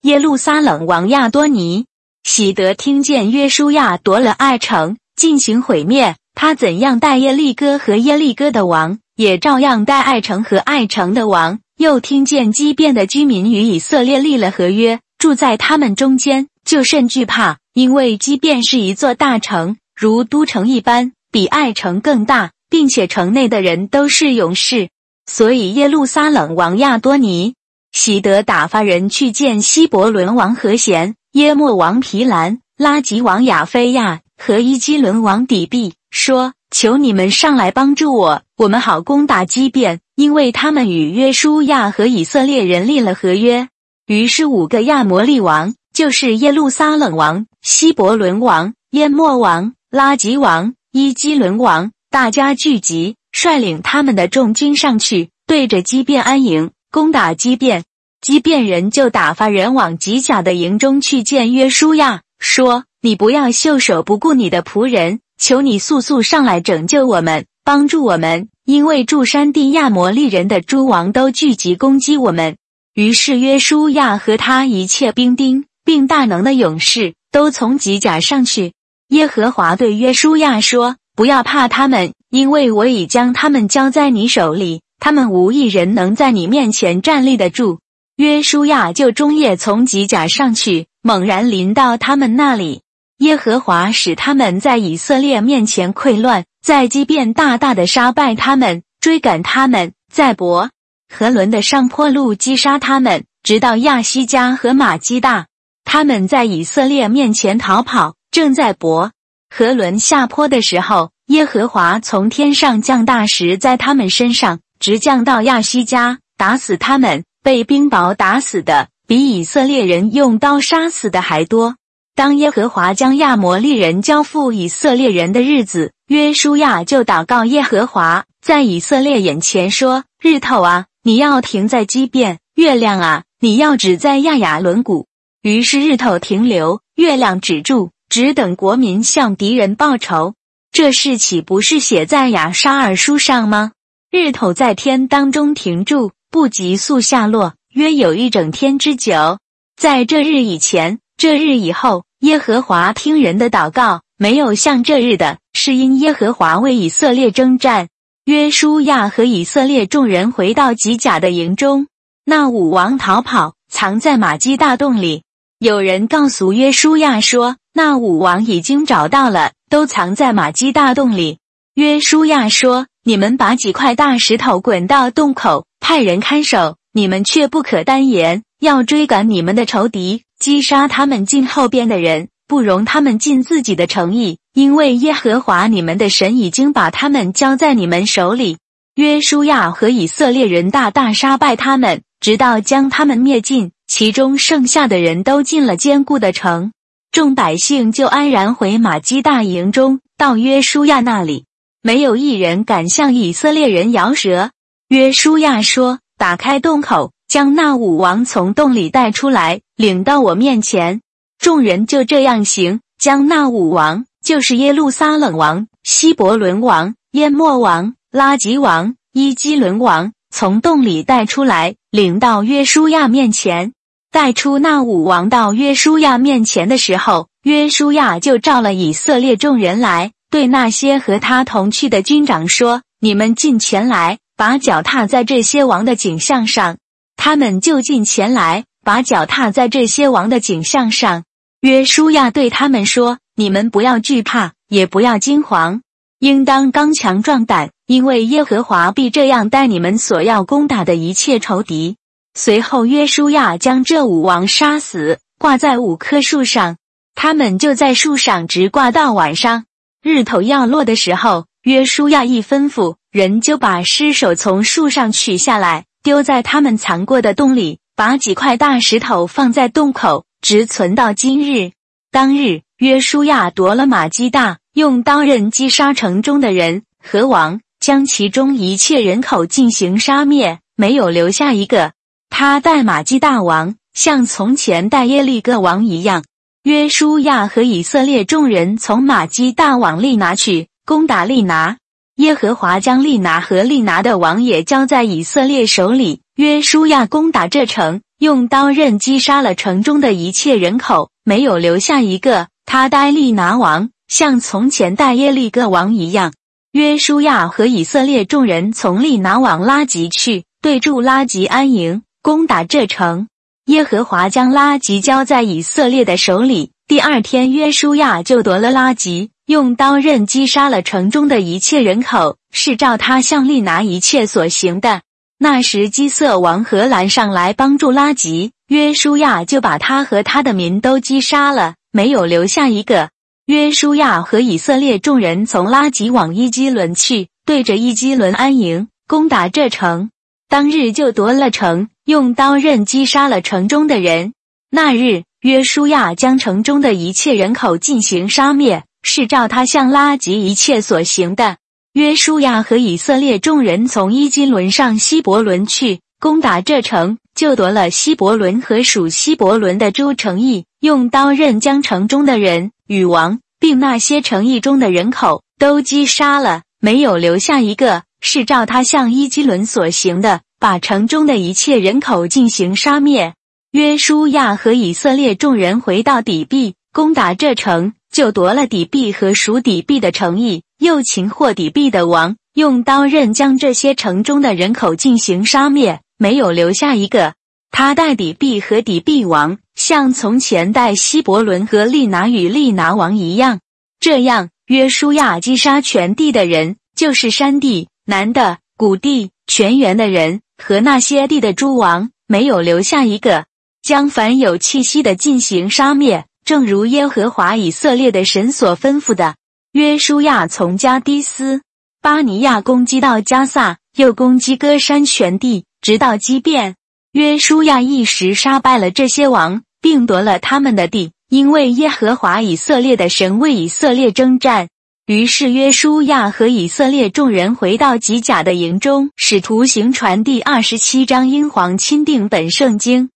耶路撒冷王亚多尼喜得听见约书亚夺了爱城，进行毁灭，他怎样待耶利哥和耶利哥的王，也照样待爱城和爱城的王。又听见畸变的居民与以色列立了合约。住在他们中间，就甚惧怕，因为畸变是一座大城，如都城一般，比爱城更大，并且城内的人都是勇士，所以耶路撒冷王亚多尼喜得打发人去见希伯伦王和贤、耶莫王皮兰、拉吉王亚菲亚和伊基伦王底壁，说：“求你们上来帮助我，我们好攻打基变，因为他们与约书亚和以色列人立了合约。”于是五个亚摩利王，就是耶路撒冷王、希伯伦王、耶莫王、拉吉王、伊基伦王。大家聚集，率领他们的重军上去，对着基变安营，攻打基变。基变人就打发人往吉甲的营中去见约书亚，说：“你不要袖手不顾你的仆人，求你速速上来拯救我们，帮助我们，因为驻山地亚摩利人的诸王都聚集攻击我们。”于是约书亚和他一切兵丁，并大能的勇士，都从吉甲上去。耶和华对约书亚说。不要怕他们，因为我已将他们交在你手里，他们无一人能在你面前站立得住。约书亚就终夜从吉甲上去，猛然临到他们那里。耶和华使他们在以色列面前溃乱，在基变大大的杀败他们，追赶他们，在伯和伦的上坡路击杀他们，直到亚西加和马基大。他们在以色列面前逃跑，正在伯。和伦下坡的时候，耶和华从天上降大石在他们身上，直降到亚西家，打死他们。被冰雹打死的比以色列人用刀杀死的还多。当耶和华将亚摩利人交付以色列人的日子，约书亚就祷告耶和华，在以色列眼前说：“日头啊，你要停在基变；月亮啊，你要止在亚雅伦谷。”于是日头停留，月亮止住。只等国民向敌人报仇，这事岂不是写在亚沙尔书上吗？日头在天当中停住，不急速下落，约有一整天之久。在这日以前，这日以后，耶和华听人的祷告，没有像这日的，是因耶和华为以色列征战。约书亚和以色列众人回到吉甲的营中，那武王逃跑，藏在马基大洞里。有人告诉约书亚说。那武王已经找到了，都藏在马基大洞里。约书亚说：“你们把几块大石头滚到洞口，派人看守。你们却不可单言，要追赶你们的仇敌，击杀他们进后边的人，不容他们尽自己的诚意，因为耶和华你们的神已经把他们交在你们手里。”约书亚和以色列人大大杀败他们，直到将他们灭尽，其中剩下的人都进了坚固的城。众百姓就安然回马基大营中，到约书亚那里，没有一人敢向以色列人摇舌。约书亚说：“打开洞口，将那武王从洞里带出来，领到我面前。”众人就这样行，将那武王，就是耶路撒冷王、希伯伦王、耶莫王、拉吉王、伊基伦王，从洞里带出来，领到约书亚面前。带出那武王到约书亚面前的时候，约书亚就召了以色列众人来，对那些和他同去的军长说：“你们进前来，把脚踏在这些王的景象上。”他们就进前来，把脚踏在这些王的景象上。约书亚对他们说：“你们不要惧怕，也不要惊惶，应当刚强壮胆，因为耶和华必这样待你们所要攻打的一切仇敌。”随后，约书亚将这五王杀死，挂在五棵树上。他们就在树上直挂到晚上。日头要落的时候，约书亚一吩咐，人就把尸首从树上取下来，丢在他们藏过的洞里，把几块大石头放在洞口，直存到今日。当日，约书亚夺了马基大，用刀刃击杀城中的人和王，将其中一切人口进行杀灭，没有留下一个。他带马基大王，像从前带耶利哥王一样。约书亚和以色列众人从马基大王利拿去攻打利拿。耶和华将利拿和利拿的王也交在以色列手里。约书亚攻打这城，用刀刃击杀了城中的一切人口，没有留下一个。他带利拿王，像从前带耶利哥王一样。约书亚和以色列众人从利拿往拉吉去，对住拉吉安营。攻打这城，耶和华将拉吉交在以色列的手里。第二天，约书亚就夺了拉吉，用刀刃击杀了城中的一切人口，是照他向利拿一切所行的。那时基色王荷兰上来帮助拉吉，约书亚就把他和他的民都击杀了，没有留下一个。约书亚和以色列众人从拉吉往伊基伦去，对着伊基伦安营，攻打这城。当日就夺了城，用刀刃击杀了城中的人。那日约书亚将城中的一切人口进行杀灭，是照他向拉吉一切所行的。约书亚和以色列众人从伊基伦上希伯伦去攻打这城，就夺了希伯伦和属希伯伦的诸城邑，用刀刃将城中的人与王，并那些城邑中的人口都击杀了，没有留下一个。是照他向伊基伦所行的，把城中的一切人口进行杀灭。约书亚和以色列众人回到底壁，攻打这城，就夺了底壁和属底壁的城邑。又擒获底壁的王，用刀刃将这些城中的人口进行杀灭，没有留下一个。他带底壁和底壁王，像从前带希伯伦和利拿与利拿王一样。这样，约书亚击杀全地的人，就是山地、南的、谷地、全原的人和那些地的诸王，没有留下一个。将凡有气息的进行杀灭，正如耶和华以色列的神所吩咐的。约书亚从加迪斯巴尼亚攻击到加萨，又攻击歌山全地，直到基变。约书亚一时杀败了这些王，并夺了他们的地，因为耶和华以色列的神为以色列征战。于是约书亚和以色列众人回到吉甲的营中。使徒行传第二十七章，英皇钦定本圣经。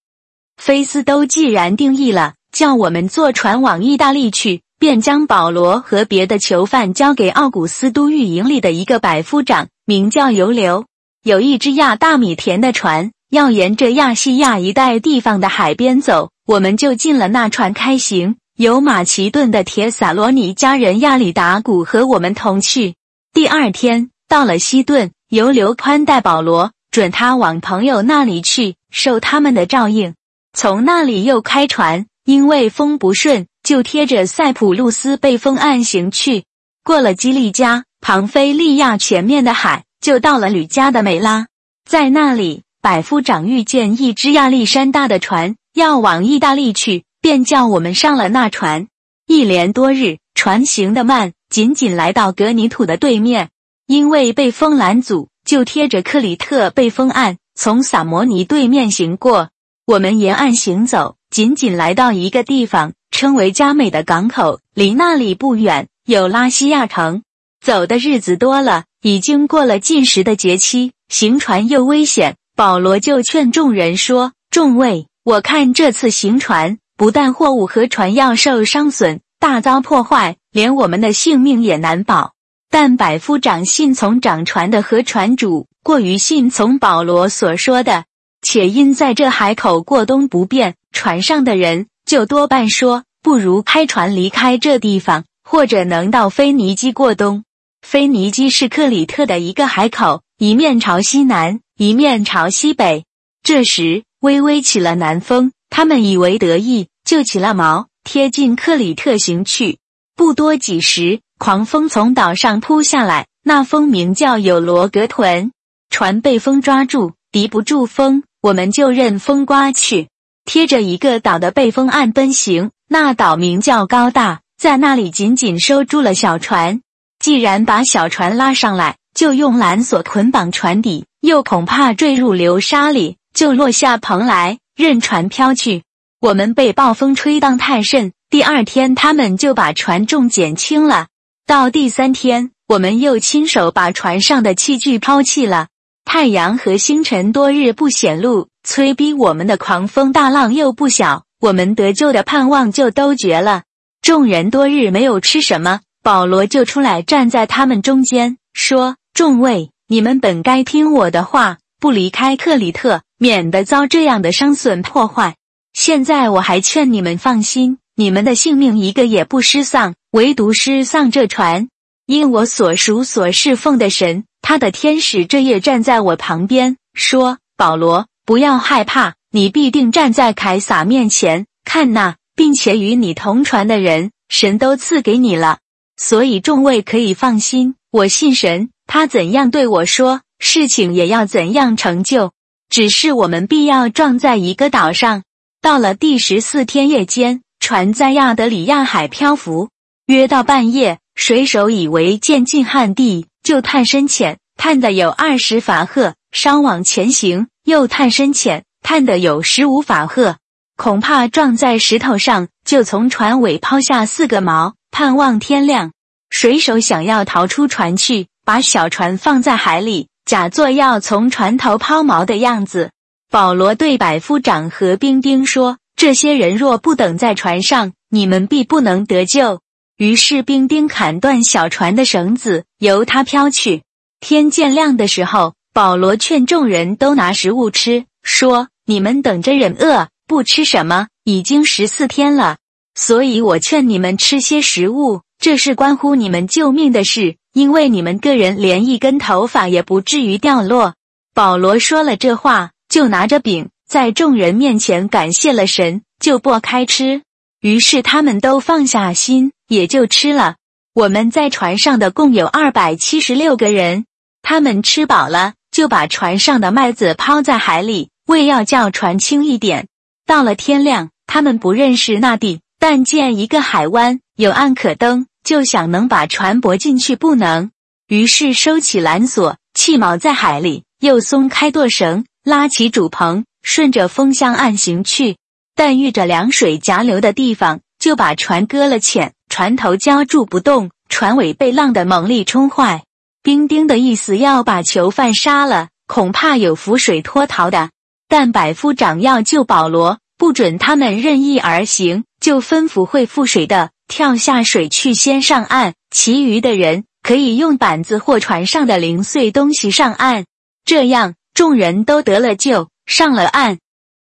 菲斯都既然定义了，叫我们坐船往意大利去。便将保罗和别的囚犯交给奥古斯都狱营里的一个百夫长，名叫尤留。有一只亚大米田的船，要沿着亚细亚一带地方的海边走，我们就进了那船开行。有马其顿的铁撒罗尼家人亚里达古和我们同去。第二天到了西顿，由刘宽带保罗，准他往朋友那里去，受他们的照应。从那里又开船，因为风不顺。就贴着塞浦路斯被风岸行去，过了基利加、庞菲利亚前面的海，就到了吕加的美拉。在那里，百夫长遇见一只亚历山大的船，要往意大利去，便叫我们上了那船。一连多日，船行得慢，仅仅来到格尼土的对面，因为被风拦阻，就贴着克里特被风岸，从萨摩尼对面行过。我们沿岸行走，仅仅来到一个地方。称为加美的港口，离那里不远有拉西亚城。走的日子多了，已经过了进食的节期，行船又危险。保罗就劝众人说：“众位，我看这次行船，不但货物和船要受伤损，大遭破坏，连我们的性命也难保。但百夫长信从掌船的和船主，过于信从保罗所说的，且因在这海口过冬不便，船上的人。”就多半说，不如开船离开这地方，或者能到腓尼基过冬。腓尼基是克里特的一个海口，一面朝西南，一面朝西北。这时微微起了南风，他们以为得意，就起了锚，贴近克里特行去。不多几时，狂风从岛上扑下来，那风名叫有罗格屯。船被风抓住，敌不住风，我们就任风刮去。贴着一个岛的背风岸奔行，那岛名叫高大，在那里紧紧收住了小船。既然把小船拉上来，就用缆索捆绑船底，又恐怕坠入流沙里，就落下蓬来，任船飘去。我们被暴风吹荡太甚，第二天他们就把船重减轻了。到第三天，我们又亲手把船上的器具抛弃了。太阳和星辰多日不显露。催逼我们的狂风大浪又不小，我们得救的盼望就都绝了。众人多日没有吃什么，保罗就出来站在他们中间，说：“众位，你们本该听我的话，不离开克里特，免得遭这样的伤损破坏。现在我还劝你们放心，你们的性命一个也不失丧，唯独失丧这船。因我所属所侍奉的神，他的天使这夜站在我旁边，说：保罗。”不要害怕，你必定站在凯撒面前。看那，并且与你同船的人，神都赐给你了，所以众位可以放心。我信神，他怎样对我说，事情也要怎样成就。只是我们必要撞在一个岛上。到了第十四天夜间，船在亚德里亚海漂浮，约到半夜，水手以为渐近旱地，就探深浅，探的有二十法赫，稍往前行，又探深浅，探的有十五法赫，恐怕撞在石头上，就从船尾抛下四个锚，盼望天亮。水手想要逃出船去，把小船放在海里。假作要从船头抛锚的样子，保罗对百夫长和兵丁说：“这些人若不等在船上，你们必不能得救。”于是兵丁砍断小船的绳子，由它飘去。天渐亮的时候，保罗劝众人都拿食物吃，说：“你们等着忍饿，不吃什么，已经十四天了。所以我劝你们吃些食物，这是关乎你们救命的事。”因为你们个人连一根头发也不至于掉落。保罗说了这话，就拿着饼在众人面前感谢了神，就剥开吃。于是他们都放下心，也就吃了。我们在船上的共有二百七十六个人，他们吃饱了，就把船上的麦子抛在海里，为要叫船轻一点。到了天亮，他们不认识那地，但见一个海湾，有岸可登。就想能把船泊进去，不能，于是收起缆索，弃锚在海里，又松开舵绳，拉起主棚，顺着风向岸行去。但遇着凉水夹流的地方，就把船搁了浅，船头浇住不动，船尾被浪的猛力冲坏。兵丁的意思要把囚犯杀了，恐怕有浮水脱逃的。但百夫长要救保罗，不准他们任意而行，就吩咐会覆水的。跳下水去，先上岸。其余的人可以用板子或船上的零碎东西上岸。这样，众人都得了救，上了岸。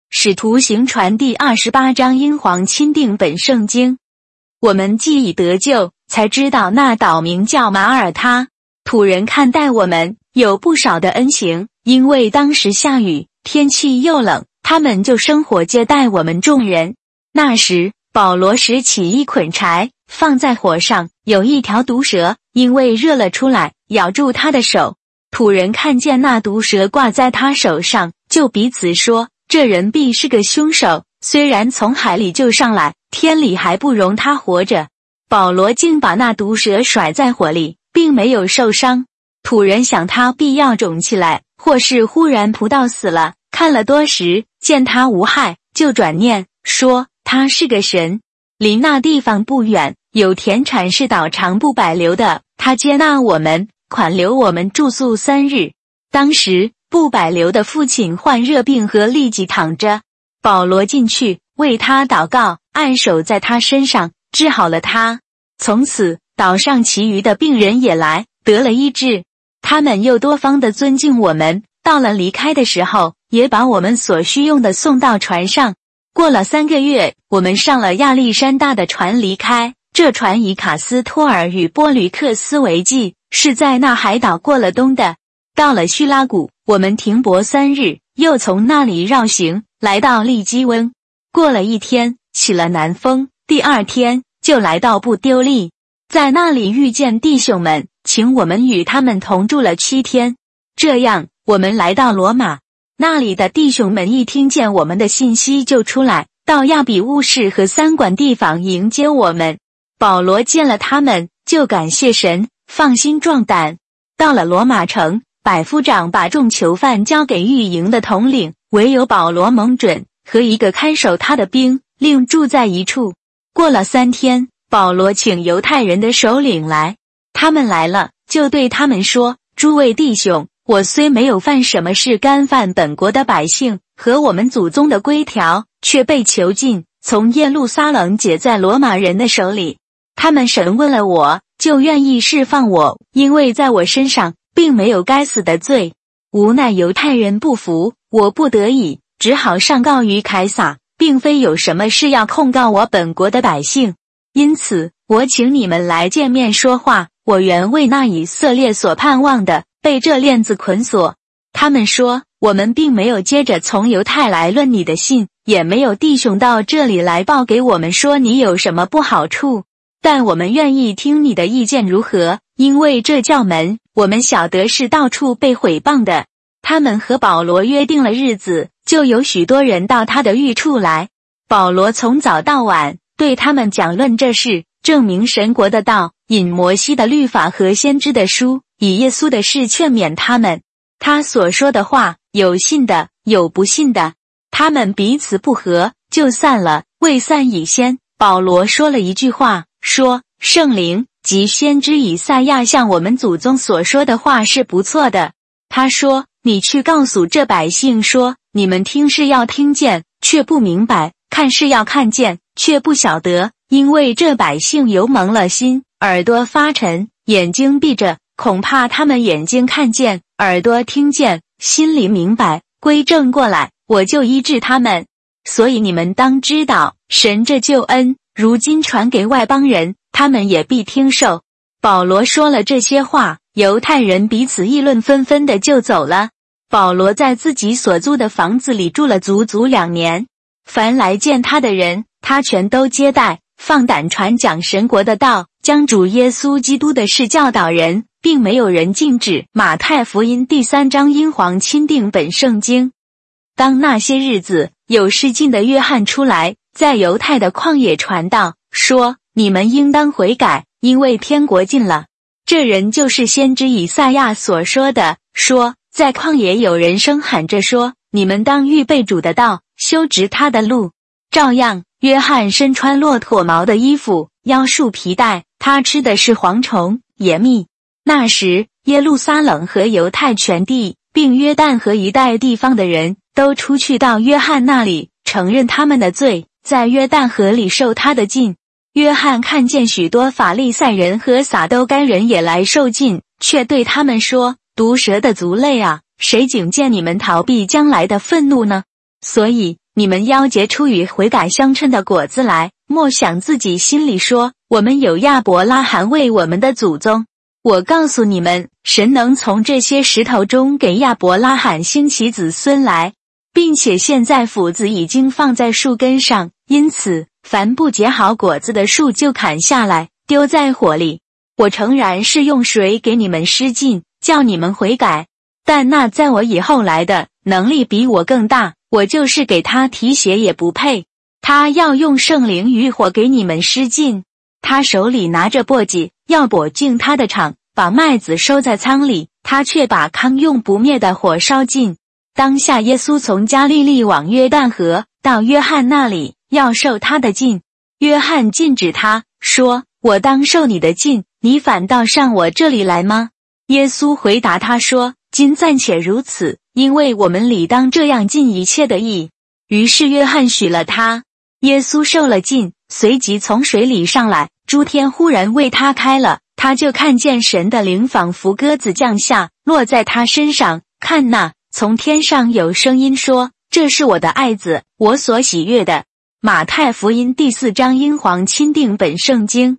使徒行传第二十八章，英皇钦定本圣经。我们既已得救，才知道那岛名叫马耳他。土人看待我们有不少的恩情，因为当时下雨，天气又冷，他们就生火接待我们众人。那时。保罗拾起一捆柴，放在火上，有一条毒蛇，因为热了出来，咬住他的手。土人看见那毒蛇挂在他手上，就彼此说：“这人必是个凶手。虽然从海里救上来，天理还不容他活着。”保罗竟把那毒蛇甩在火里，并没有受伤。土人想他必要肿起来，或是忽然扑到死了。看了多时，见他无害，就转念说。他是个神，离那地方不远，有田产是岛长不百流的。他接纳我们，款留我们住宿三日。当时不百流的父亲患热病和立即躺着，保罗进去为他祷告，按手在他身上，治好了他。从此岛上其余的病人也来得了医治，他们又多方的尊敬我们。到了离开的时候，也把我们所需用的送到船上。过了三个月，我们上了亚历山大的船离开。这船以卡斯托尔与波吕克斯为记，是在那海岛过了冬的。到了叙拉古，我们停泊三日，又从那里绕行，来到利基温。过了一天，起了南风。第二天就来到布丢利，在那里遇见弟兄们，请我们与他们同住了七天。这样，我们来到罗马。那里的弟兄们一听见我们的信息，就出来到亚比乌市和三馆地方迎接我们。保罗见了他们，就感谢神，放心壮胆。到了罗马城，百夫长把众囚犯交给御营的统领，唯有保罗蒙准和一个看守他的兵，另住在一处。过了三天，保罗请犹太人的首领来，他们来了，就对他们说：“诸位弟兄。”我虽没有犯什么事，干犯本国的百姓和我们祖宗的规条，却被囚禁，从耶路撒冷解在罗马人的手里。他们审问了我，就愿意释放我，因为在我身上并没有该死的罪。无奈犹太人不服，我不得已只好上告于凯撒，并非有什么事要控告我本国的百姓。因此，我请你们来见面说话。我原为那以色列所盼望的。被这链子捆锁，他们说我们并没有接着从犹太来论你的信，也没有弟兄到这里来报给我们说你有什么不好处，但我们愿意听你的意见如何，因为这教门我们晓得是到处被毁谤的。他们和保罗约定了日子，就有许多人到他的寓处来。保罗从早到晚对他们讲论这事，证明神国的道，引摩西的律法和先知的书，以耶稣的事劝勉他们。他所说的话，有信的，有不信的。他们彼此不和，就散了。未散以先，保罗说了一句话，说：“圣灵及先知以赛亚向我们祖宗所说的话是不错的。”他说。你去告诉这百姓说：你们听是要听见，却不明白；看是要看见，却不晓得。因为这百姓油蒙了心，耳朵发沉，眼睛闭着，恐怕他们眼睛看见，耳朵听见，心里明白，归正过来，我就医治他们。所以你们当知道，神这救恩如今传给外邦人，他们也必听受。保罗说了这些话，犹太人彼此议论纷纷的就走了。保罗在自己所租的房子里住了足足两年，凡来见他的人，他全都接待，放胆传讲神国的道，将主耶稣基督的事教导人，并没有人禁止。马太福音第三章，英皇钦定本圣经。当那些日子，有失禁的约翰出来，在犹太的旷野传道，说：“你们应当悔改，因为天国近了。”这人就是先知以赛亚所说的，说。在旷野，有人声喊着说：“你们当预备主的道，修直他的路。”照样，约翰身穿骆驼毛的衣服，腰束皮带，他吃的是蝗虫、野蜜。那时，耶路撒冷和犹太全地，并约旦河一带地方的人都出去到约翰那里，承认他们的罪，在约旦河里受他的禁。约翰看见许多法利赛人和撒都该人也来受禁，却对他们说。毒蛇的族类啊，谁警戒你们逃避将来的愤怒呢？所以你们要结出与悔改相称的果子来，莫想自己心里说：我们有亚伯拉罕为我们的祖宗。我告诉你们，神能从这些石头中给亚伯拉罕兴起子孙来，并且现在斧子已经放在树根上，因此凡不结好果子的树就砍下来丢在火里。我诚然是用水给你们施浸。叫你们悔改，但那在我以后来的能力比我更大，我就是给他提鞋也不配。他要用圣灵与火给你们施尽，他手里拿着簸箕，要簸进他的场，把麦子收在仓里，他却把糠用不灭的火烧尽。当下耶稣从加利利往约旦河到约翰那里，要受他的禁。约翰禁止他说：“我当受你的禁，你反倒上我这里来吗？”耶稣回答他说：“今暂且如此，因为我们理当这样尽一切的意。”于是约翰许了他。耶稣受了禁，随即从水里上来，诸天忽然为他开了，他就看见神的灵仿佛鸽子降下，落在他身上。看那，从天上有声音说：“这是我的爱子，我所喜悦的。”马太福音第四章，英皇钦定本圣经。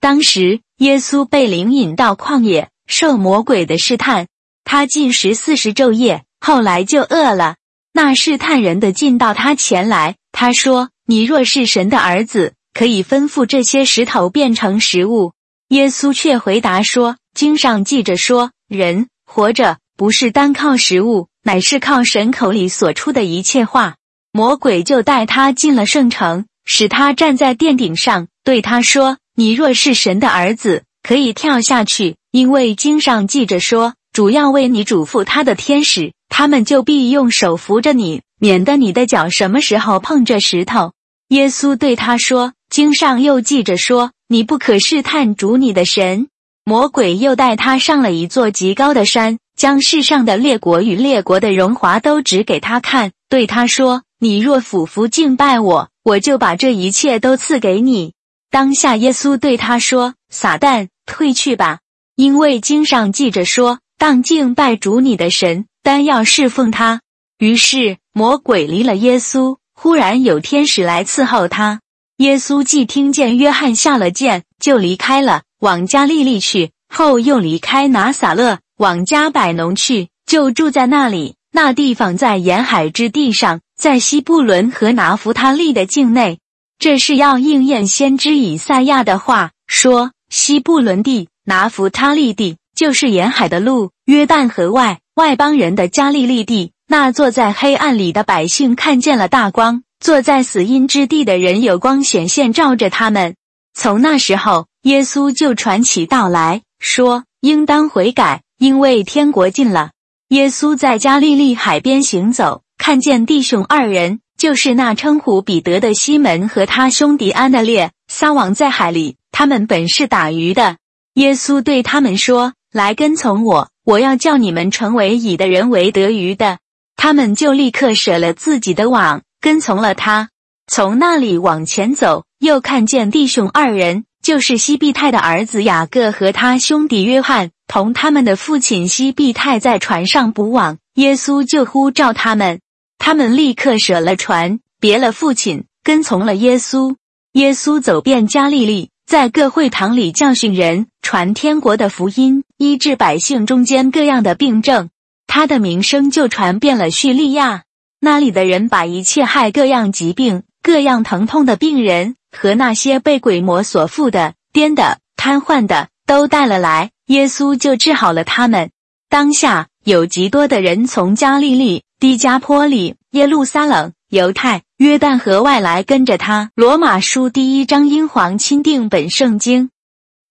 当时耶稣被灵引到旷野。受魔鬼的试探，他进食四十昼夜，后来就饿了。那试探人的进到他前来，他说：“你若是神的儿子，可以吩咐这些石头变成食物。”耶稣却回答说：“经上记着说，人活着不是单靠食物，乃是靠神口里所出的一切话。”魔鬼就带他进了圣城，使他站在殿顶上，对他说：“你若是神的儿子，可以跳下去。”因为经上记着说，主要为你嘱咐他的天使，他们就必用手扶着你，免得你的脚什么时候碰着石头。耶稣对他说：“经上又记着说，你不可试探主你的神。”魔鬼又带他上了一座极高的山，将世上的列国与列国的荣华都指给他看，对他说：“你若俯伏敬拜我，我就把这一切都赐给你。”当下耶稣对他说：“撒旦，退去吧。”因为经上记着说，当敬拜主你的神，单要侍奉他。于是魔鬼离了耶稣，忽然有天使来伺候他。耶稣既听见约翰下了剑，就离开了，往加利利去。后又离开拿撒勒，往加百农去，就住在那里。那地方在沿海之地上，在西布伦和拿弗他利的境内。这是要应验先知以赛亚的话，说西布伦地。拿弗他利地就是沿海的路，约旦河外外邦人的加利利地。那坐在黑暗里的百姓看见了大光，坐在死荫之地的人有光显现照着他们。从那时候，耶稣就传起道来说：“应当悔改，因为天国近了。”耶稣在加利利海边行走，看见弟兄二人，就是那称呼彼得的西门和他兄弟安德烈，撒网在海里。他们本是打鱼的。耶稣对他们说：“来跟从我，我要叫你们成为以的人为得鱼的。”他们就立刻舍了自己的网，跟从了他。从那里往前走，又看见弟兄二人，就是西庇太的儿子雅各和他兄弟约翰，同他们的父亲西庇太在船上捕网。耶稣就呼召他们，他们立刻舍了船，别了父亲，跟从了耶稣。耶稣走遍加利利，在各会堂里教训人，传天国的福音，医治百姓中间各样的病症。他的名声就传遍了叙利亚，那里的人把一切害各样疾病、各样疼痛的病人和那些被鬼魔所附的、癫的、瘫痪的都带了来，耶稣就治好了他们。当下有极多的人从加利利、低加坡里、耶路撒冷、犹太、约旦河外来跟着他。罗马书第一章，英皇钦定本圣经。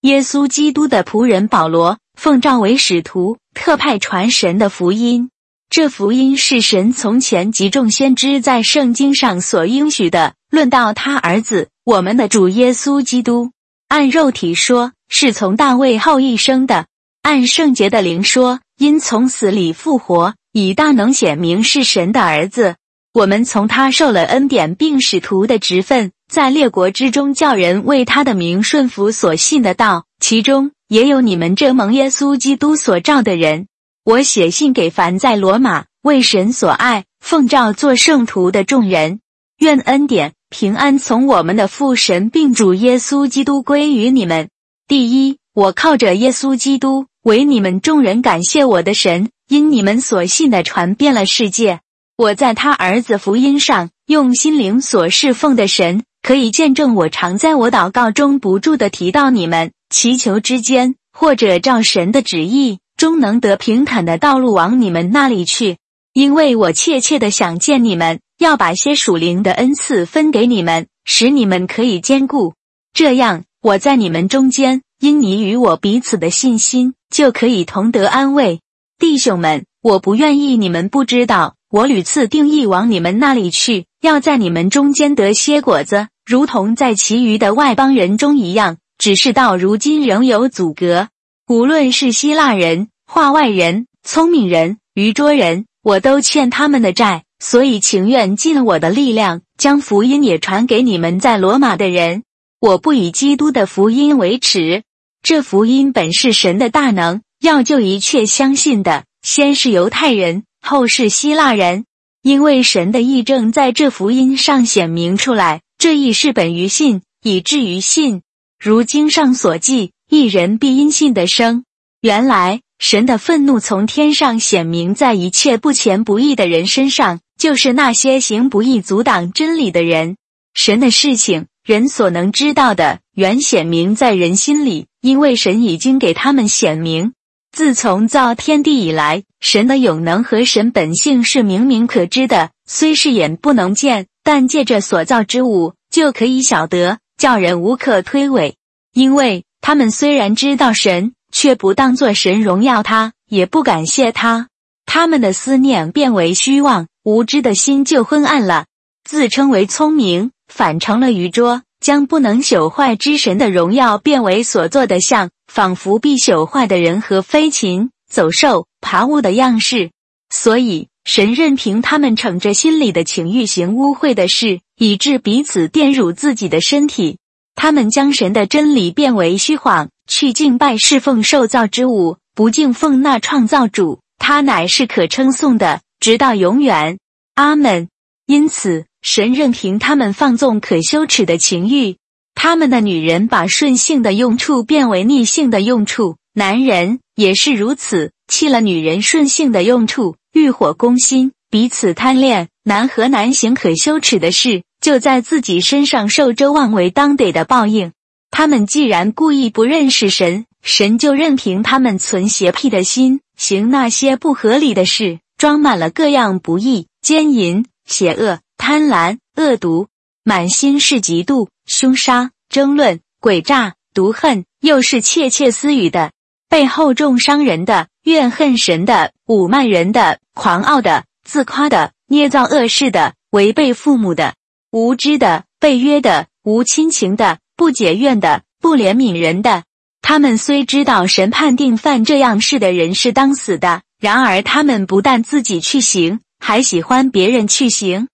耶稣基督的仆人保罗奉召为使徒。特派传神的福音，这福音是神从前及众先知在圣经上所应许的。论到他儿子，我们的主耶稣基督，按肉体说，是从大卫后裔生的；按圣洁的灵说，因从死里复活，以大能显明是神的儿子。我们从他受了恩典，并使徒的职分，在列国之中叫人为他的名顺服所信的道，其中。也有你们这蒙耶稣基督所召的人，我写信给凡在罗马为神所爱、奉召做圣徒的众人，愿恩典平安从我们的父神并主耶稣基督归于你们。第一，我靠着耶稣基督为你们众人感谢我的神，因你们所信的传遍了世界。我在他儿子福音上用心灵所侍奉的神，可以见证我常在我祷告中不住的提到你们。祈求之间，或者照神的旨意，终能得平坦的道路往你们那里去。因为我切切的想见你们，要把些属灵的恩赐分给你们，使你们可以兼顾。这样，我在你们中间，因你与我彼此的信心，就可以同得安慰。弟兄们，我不愿意你们不知道，我屡次定义往你们那里去，要在你们中间得些果子，如同在其余的外邦人中一样。只是到如今仍有阻隔，无论是希腊人、化外人、聪明人、愚拙人，我都欠他们的债，所以情愿尽我的力量，将福音也传给你们在罗马的人。我不以基督的福音为耻，这福音本是神的大能，要救一切相信的，先是犹太人，后世希腊人，因为神的义正在这福音上显明出来，这义是本于信，以至于信。如经上所记，一人必因信的生。原来神的愤怒从天上显明在一切不前不义的人身上，就是那些行不义、阻挡真理的人。神的事情，人所能知道的，原显明在人心里，因为神已经给他们显明。自从造天地以来，神的永能和神本性是明明可知的，虽是眼不能见，但借着所造之物就可以晓得。叫人无可推诿，因为他们虽然知道神，却不当作神荣耀他，也不感谢他。他们的思念变为虚妄，无知的心就昏暗了。自称为聪明，反成了愚拙，将不能朽坏之神的荣耀变为所做的像，仿佛必朽坏的人和飞禽、走兽、爬物的样式。所以。神任凭他们逞着心里的情欲行污秽的事，以致彼此玷辱自己的身体。他们将神的真理变为虚谎，去敬拜侍奉受造之物，不敬奉那创造主。他乃是可称颂的，直到永远。阿门。因此，神任凭他们放纵可羞耻的情欲。他们的女人把顺性的用处变为逆性的用处，男人也是如此，弃了女人顺性的用处。欲火攻心，彼此贪恋，难和难行可羞耻的事，就在自己身上受周望为当得的报应。他们既然故意不认识神，神就任凭他们存邪僻的心，行那些不合理的事，装满了各样不义、奸淫、邪恶、贪婪、恶毒，满心是嫉妒、凶杀、争论、诡诈、毒恨，又是窃窃私语的，背后重伤人的，怨恨神的，侮慢人的，狂傲的，自夸的，捏造恶事的，违背父母的，无知的，背约的，无亲情的，不解怨的，不怜悯人的。他们虽知道神判定犯这样事的人是当死的，然而他们不但自己去行，还喜欢别人去行。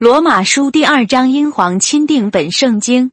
罗马书第二章，英皇钦定本圣经。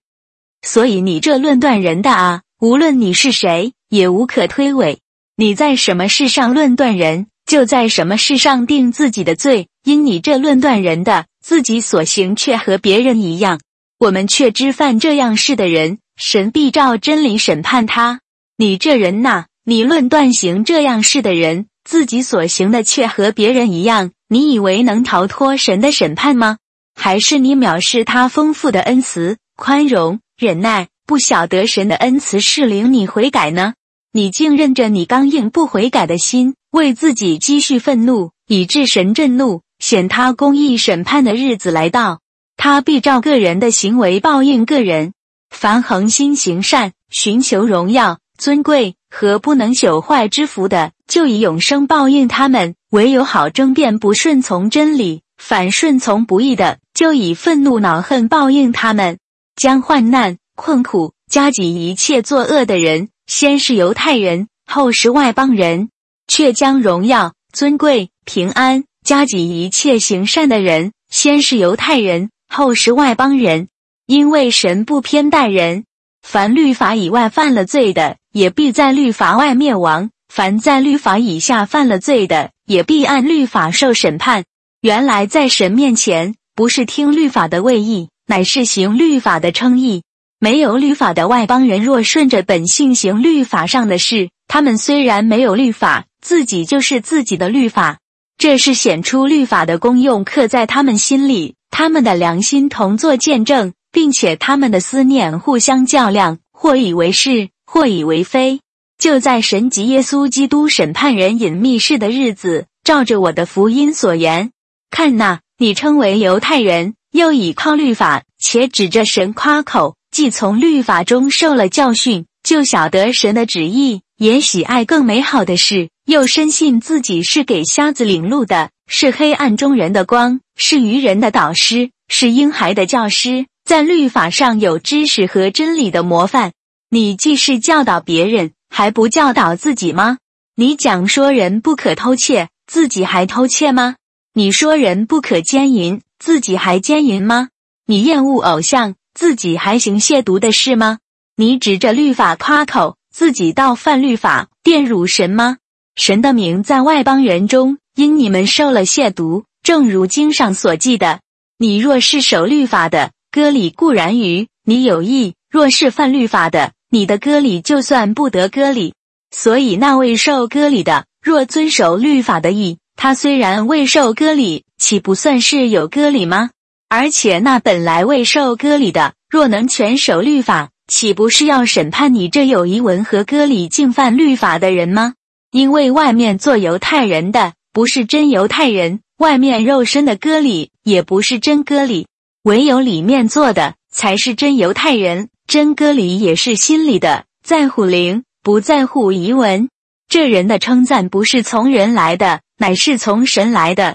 所以你这论断人的啊，无论你是谁，也无可推诿。你在什么事上论断人，就在什么事上定自己的罪。因你这论断人的，自己所行却和别人一样。我们却知犯这样事的人。神必照真理审判他。你这人呐，你论断行这样事的人，自己所行的却和别人一样，你以为能逃脱神的审判吗？还是你藐视他丰富的恩慈、宽容、忍耐，不晓得神的恩慈是领你悔改呢？你竟认着你刚硬不悔改的心，为自己积蓄愤怒，以致神震怒，显他公义审判的日子来到，他必照个人的行为报应个人。凡恒心行善、寻求荣耀、尊贵和不能朽坏之福的，就以永生报应他们；唯有好争辩不顺从真理、反顺从不义的，就以愤怒恼恨报应他们。将患难、困苦加给一切作恶的人，先是犹太人，后是外邦人；却将荣耀、尊贵、平安加给一切行善的人，先是犹太人，后是外邦人。因为神不偏待人，凡律法以外犯了罪的，也必在律法外灭亡；凡在律法以下犯了罪的，也必按律法受审判。原来在神面前，不是听律法的位义，乃是行律法的称义。没有律法的外邦人，若顺着本性行律法上的事，他们虽然没有律法，自己就是自己的律法。这是显出律法的功用，刻在他们心里，他们的良心同作见证。并且他们的思念互相较量，或以为是，或以为非。就在神及耶稣基督审判人隐秘事的日子，照着我的福音所言，看那，你称为犹太人，又倚靠律法，且指着神夸口，既从律法中受了教训，就晓得神的旨意，也喜爱更美好的事，又深信自己是给瞎子领路的，是黑暗中人的光，是愚人的导师，是婴孩的教师。在律法上有知识和真理的模范，你既是教导别人，还不教导自己吗？你讲说人不可偷窃，自己还偷窃吗？你说人不可奸淫，自己还奸淫吗？你厌恶偶像，自己还行亵渎的事吗？你指着律法夸口，自己倒犯律法，玷辱神吗？神的名在外邦人中，因你们受了亵渎，正如经上所记的。你若是守律法的，割礼固然于你有益，若是犯律法的，你的割礼就算不得割礼。所以那位受割礼的，若遵守律法的义，他虽然未受割礼，岂不算是有割礼吗？而且那本来未受割礼的，若能全守律法，岂不是要审判你这有遗文和割礼竟犯律法的人吗？因为外面做犹太人的不是真犹太人，外面肉身的割礼也不是真割礼。唯有里面做的才是真犹太人，真割礼也是心里的，在乎灵，不在乎遗文。这人的称赞不是从人来的，乃是从神来的。